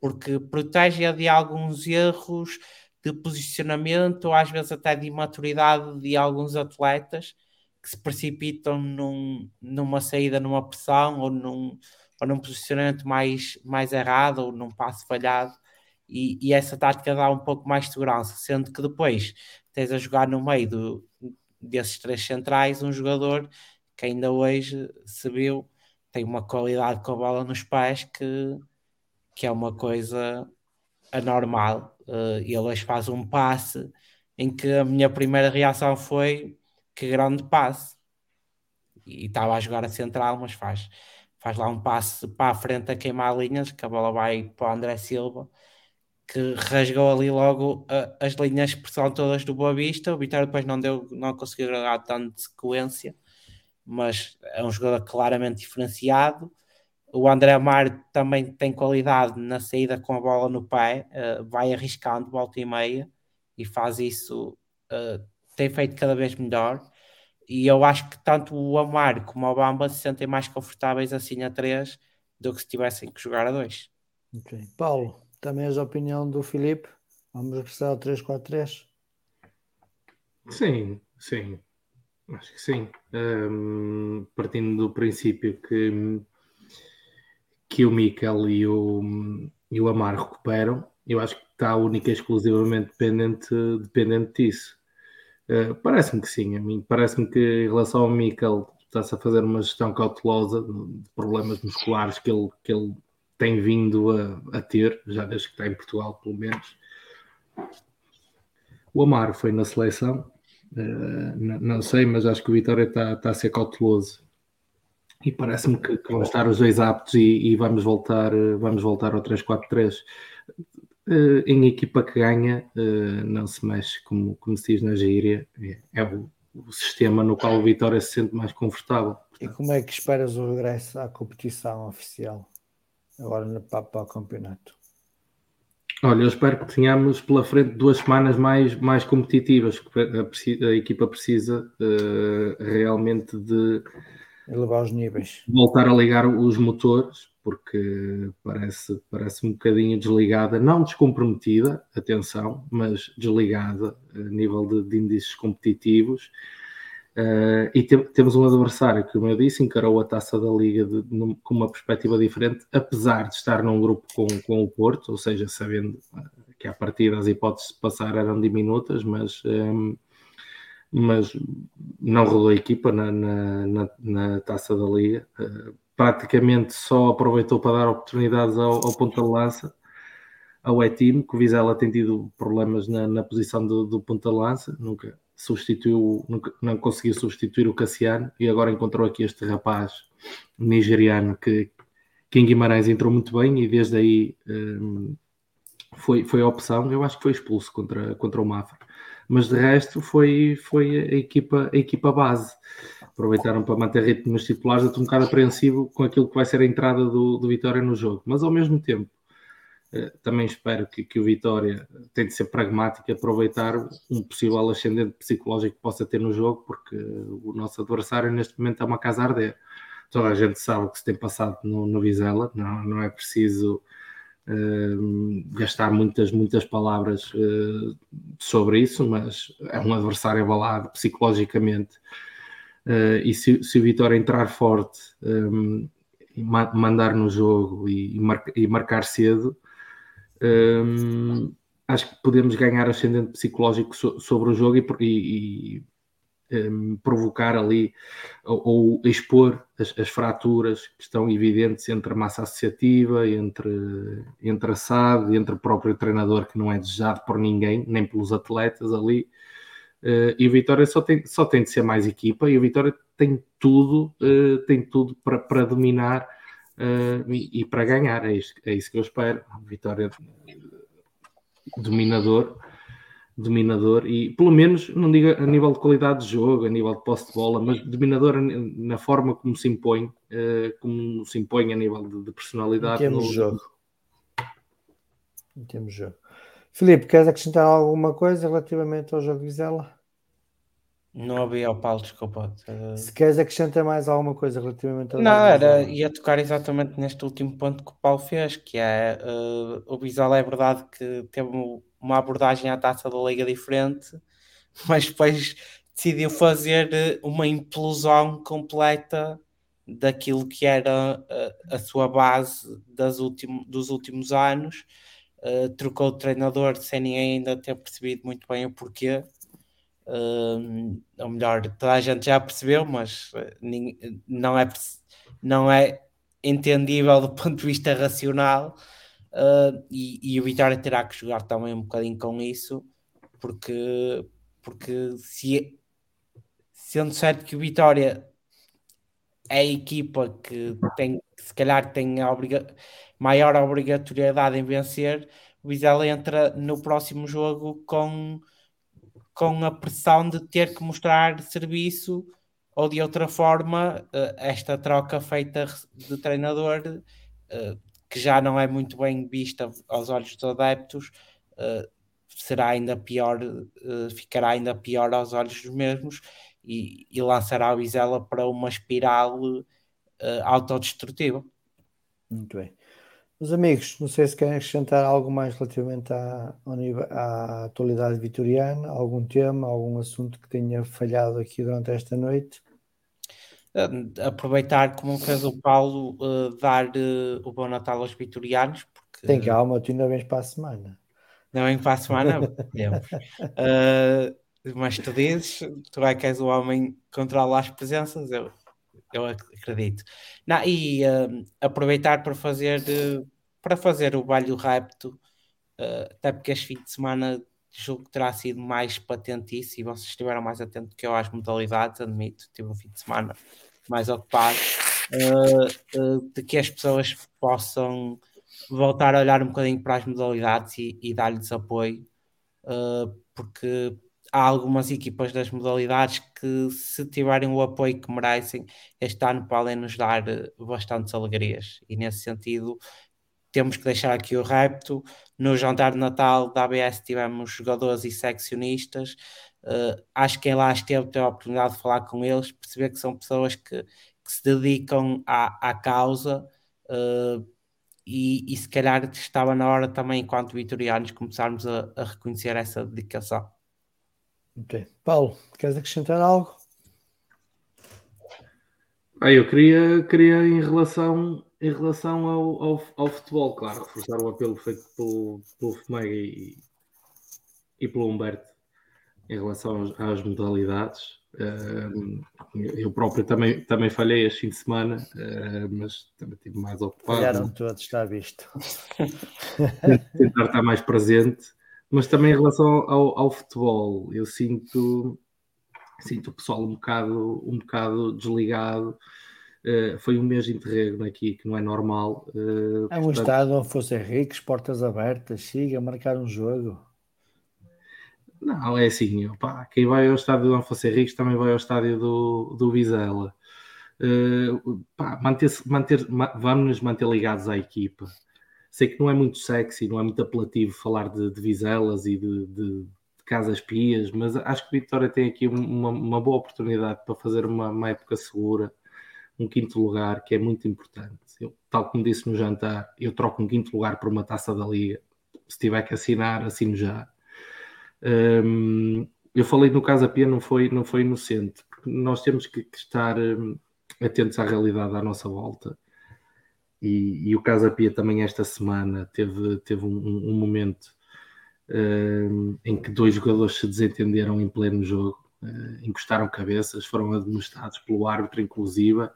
porque protege-a de alguns erros de posicionamento, ou às vezes até de imaturidade de alguns atletas que se precipitam num, numa saída numa pressão ou num, ou num posicionamento mais, mais errado ou num passo falhado. E, e, essa tática dá um pouco mais de segurança, sendo que depois tens a jogar no meio do, desses três centrais um jogador que ainda hoje se viu, tem uma qualidade com a bola nos pés que, que é uma coisa anormal. Uh, ele hoje faz um passe em que a minha primeira reação foi que grande passe. E estava a jogar a central, mas faz, faz lá um passe para a frente a queimar linhas, que a bola vai para o André Silva, que rasgou ali logo uh, as linhas de pressão todas do Boa Vista. O Vitória depois não, deu, não conseguiu dar tanto de sequência mas é um jogador claramente diferenciado. O André Amar também tem qualidade na saída com a bola no pé, uh, vai arriscando volta e meia e faz isso, uh, tem feito cada vez melhor. E eu acho que tanto o Amar como o Bamba se sentem mais confortáveis assim a 3 do que se tivessem que jogar a 2. Okay. Paulo, também és a opinião do Filipe? Vamos regressar ao 3-4-3? Sim, sim. Acho que sim. Um, partindo do princípio que, que o Mikel e o, e o Amar recuperam, eu acho que está única e exclusivamente dependente, dependente disso. Uh, parece-me que sim, a mim parece-me que em relação ao Mikel está-se a fazer uma gestão cautelosa de problemas musculares que ele, que ele tem vindo a, a ter, já desde que está em Portugal, pelo menos. O Amar foi na seleção, Uh, não, não, sei, mas acho que o Vitória está, tá a ser cauteloso. E parece-me que, que, vão estar os dois aptos e, e vamos, voltar, eh, vamos voltar ao 3-4-3. Uh, eh, em equipa que ganha, uh, não se mexe, como, como se diz na gíria, é, é o, o, sistema no qual o Vitória se sente mais confortável. Portanto, e como é que esperas o regresso à competição oficial, agora no, para, para o campeonato? Olha, eu espero que tenhamos pela frente duas semanas mais, mais competitivas, porque a, a equipa precisa uh, realmente de elevar os níveis, voltar a ligar os motores, porque parece, parece um bocadinho desligada, não descomprometida, atenção, mas desligada a nível de, de índices competitivos Uh, e te, temos um adversário que, como eu disse, encarou a taça da Liga de, com uma perspectiva diferente, apesar de estar num grupo com, com o Porto, ou seja, sabendo ah, que à partida as hipóteses de passar eram diminutas, mas, um, mas não rodou a equipa na, na, na, na taça da Liga. Uh, praticamente só aproveitou para dar oportunidades ao, ao ponta de lança ao E-Team, que o Vizela tem tido problemas na, na posição do, do ponta de lança, nunca substituiu, não conseguiu substituir o Cassiano e agora encontrou aqui este rapaz nigeriano que, que em Guimarães entrou muito bem e desde aí um, foi, foi a opção. Eu acho que foi expulso contra, contra o Mafra, mas de resto foi, foi a, equipa, a equipa base. Aproveitaram para manter ritmo nos titulares. Eu estou um bocado apreensivo com aquilo que vai ser a entrada do, do Vitória no jogo, mas ao mesmo tempo também espero que, que o Vitória tente ser pragmático e aproveitar um possível ascendente psicológico que possa ter no jogo, porque o nosso adversário neste momento é uma casa a arder. Toda a gente sabe o que se tem passado no, no Vizela, não, não é preciso uh, gastar muitas, muitas palavras uh, sobre isso, mas é um adversário abalado psicologicamente. Uh, e se, se, o Vitória entrar forte, um, mandar no jogo e, e, mar, e marcar cedo, acho que podemos ganhar ascendente psicológico so, sobre o jogo e, e, um, provocar ali ou, ou expor as, as, fraturas que estão evidentes entre a massa associativa, entre, entre a SAD, entre o próprio treinador que não é desejado por ninguém, nem pelos atletas ali. Uh, e o Vitória só tem, só tem de ser mais equipa e o Vitória tem tudo, uh, tem tudo para, para dominar uh, e, e, para ganhar. É, isso é isso que eu espero. Vitória dominador dominador e pelo menos não digo a nível de qualidade de jogo, a nível de posse de bola, mas dominador na forma como se impõe, uh, como se impõe a nível de, de personalidade. Em termos no... jogo. Em termos de jogo. Filipe, queres acrescentar alguma coisa relativamente ao jogo de Vizela? Não havia o Paulo, desculpa. Se queres acrescentar mais alguma coisa relativamente ao Não, era, ia tocar exatamente neste último ponto que o Paulo fez, que é uh, o Vizela é verdade que teve uma abordagem à taça da liga diferente, mas depois decidiu fazer eh, uma implosão completa daquilo que era a, eh, a sua base das último, dos últimos anos. Uh, trocou de treinador sem ninguém ainda ter percebido muito bem o porquê. Uh, ou melhor, toda a gente já percebeu, mas não é, não é entendível do ponto de vista racional uh, e, e, o Vitória terá que jogar também um bocadinho com isso, porque, porque se, sendo certo que o Vitória é a equipa que tem, se calhar tem a obriga maior obrigatoriedade em vencer, o Vizela entra no próximo jogo com, com a pressão de ter que mostrar serviço ou de outra forma ah, esta troca feita de treinador ah, que já não é muito bem vista aos olhos dos adeptos, uh, será ainda pior, ficará ainda pior aos olhos dos mesmos e, e lançará a Vizela para uma espiral autodestrutiva. Muito bem. Meus amigos, não sei se querem acrescentar algo mais relativamente à, à atualidade vitoriana, algum tema, algum assunto que tenha falhado aqui durante esta noite aproveitar, como fez o Paulo, uh, dar uh, o bom Natal aos vitorianos. Porque, Tem calma, tu ainda vens para a semana. Não vem para a semana? Uh, mas tu dizes, tu é que és o homem que controla as presenças, eu, eu acredito. Não, e aproveitar para fazer, para fazer o baile rapto, até porque este fim de semana julgo que terá sido mais patente isso e vocês estiveram mais atentos que eu às modalidades, admito, tive um fim de semana mais ocupado, uh, uh, de que as pessoas possam voltar a olhar um bocadinho para as modalidades e, e dar-lhes apoio, uh, porque há algumas equipas das modalidades que, se tiverem o apoio que merecem, este ano podem nos dar bastantes alegrias. E nesse sentido, temos que deixar aqui o repto. No jantar de Natal da ABS tivemos jogadores e seccionistas. Uh, acho que quem lá esteve teve a oportunidade de falar com eles, perceber que são pessoas que, que se dedicam à, à causa uh, e, e, se calhar estava na hora também, enquanto vitorianos, começarmos a, a reconhecer essa dedicação. Ok. Paulo, queres acrescentar algo? Ah, eu queria, queria em relação em relação ao, ao, ao, futebol, claro, reforçar o apelo feito pelo, pelo Fumega e, e pelo Humberto em relação às, às modalidades. Uh, eu próprio também, também falhei este fim de semana, uh, mas também estive mais ocupado. Falharam todos, está visto. Tentar estar mais presente, mas também em relação ao, ao futebol, eu sinto, sinto o pessoal um bocado, um bocado desligado Uh, foi um mês de interregno aqui, que não é normal. Uh, é um portanto... estado onde fosse ricos, portas abertas, siga, marcar um jogo. Não, é assim, opa, quem vai ao estádio do Afonso Henriques também vai ao estádio do, do Vizela. Uh, manter, manter, vamos nos manter ligados à equipa. Sei que não é muito sexy, não é muito apelativo falar de, de Vizelas e de, de, de Casas Pias, mas acho que Vitória tem aqui uma, uma boa oportunidade para fazer uma, uma época segura um quinto lugar, que é muito importante. Eu, tal como disse no jantar, eu troco um quinto lugar por uma taça da Liga. Se tiver que assinar, assino já. Um, eu falei no Casa Pia, não foi, não foi inocente, nós temos que, que estar um, atentos à realidade à nossa volta. E, e, o Casa Pia também esta semana teve, teve um, um momento um, em que dois jogadores se desentenderam em pleno jogo encostaram cabeças, foram admoestados pelo árbitro, inclusiva.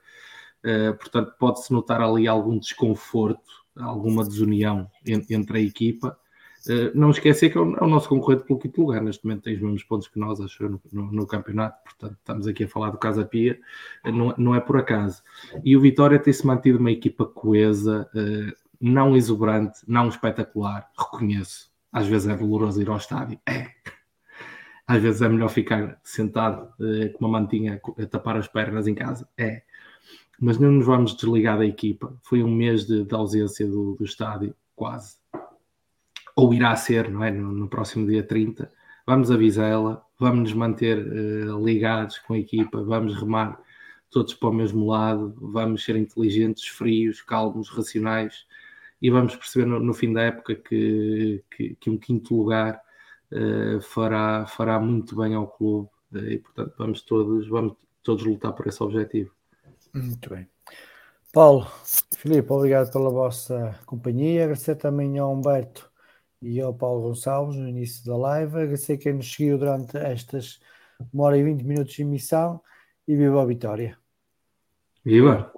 Uh, portanto, pode-se notar ali algum desconforto, alguma desunião entre a equipa. Uh, não esquecer que é o, é o, nosso concorrente pelo quinto lugar. Neste momento tem os mesmos pontos que nós, acho no, no, no, campeonato. Portanto, estamos aqui a falar do Casa Pia, não, não é por acaso. E o Vitória tem-se mantido uma equipa coesa, não exuberante, não espetacular, reconheço. Às vezes é doloroso ir ao estádio. É. Às vezes é melhor ficar sentado eh, com uma mantinha a tapar as pernas em casa. É. Mas não nos vamos desligar da equipa. Foi um mês de, de ausência do, do, estádio, quase. Ou irá ser, não é? No, no próximo dia 30. Vamos avisá-la, vamos nos manter uh, ligados com a equipa, vamos remar todos para o mesmo lado, vamos ser inteligentes, frios, calmos, racionais e vamos perceber no, no fim da época que, que, que um quinto lugar fará, fará muito bem ao clube uh, e portanto vamos todos, vamos todos lutar por esse objetivo. Muito bem. Paulo, Filipe, obrigado pela vossa companhia. Agradecer também ao Humberto e ao Paulo Gonçalves no início da live. Agradecer quem nos seguiu durante estas uma hora e vinte minutos de emissão e viva a vitória. Viva!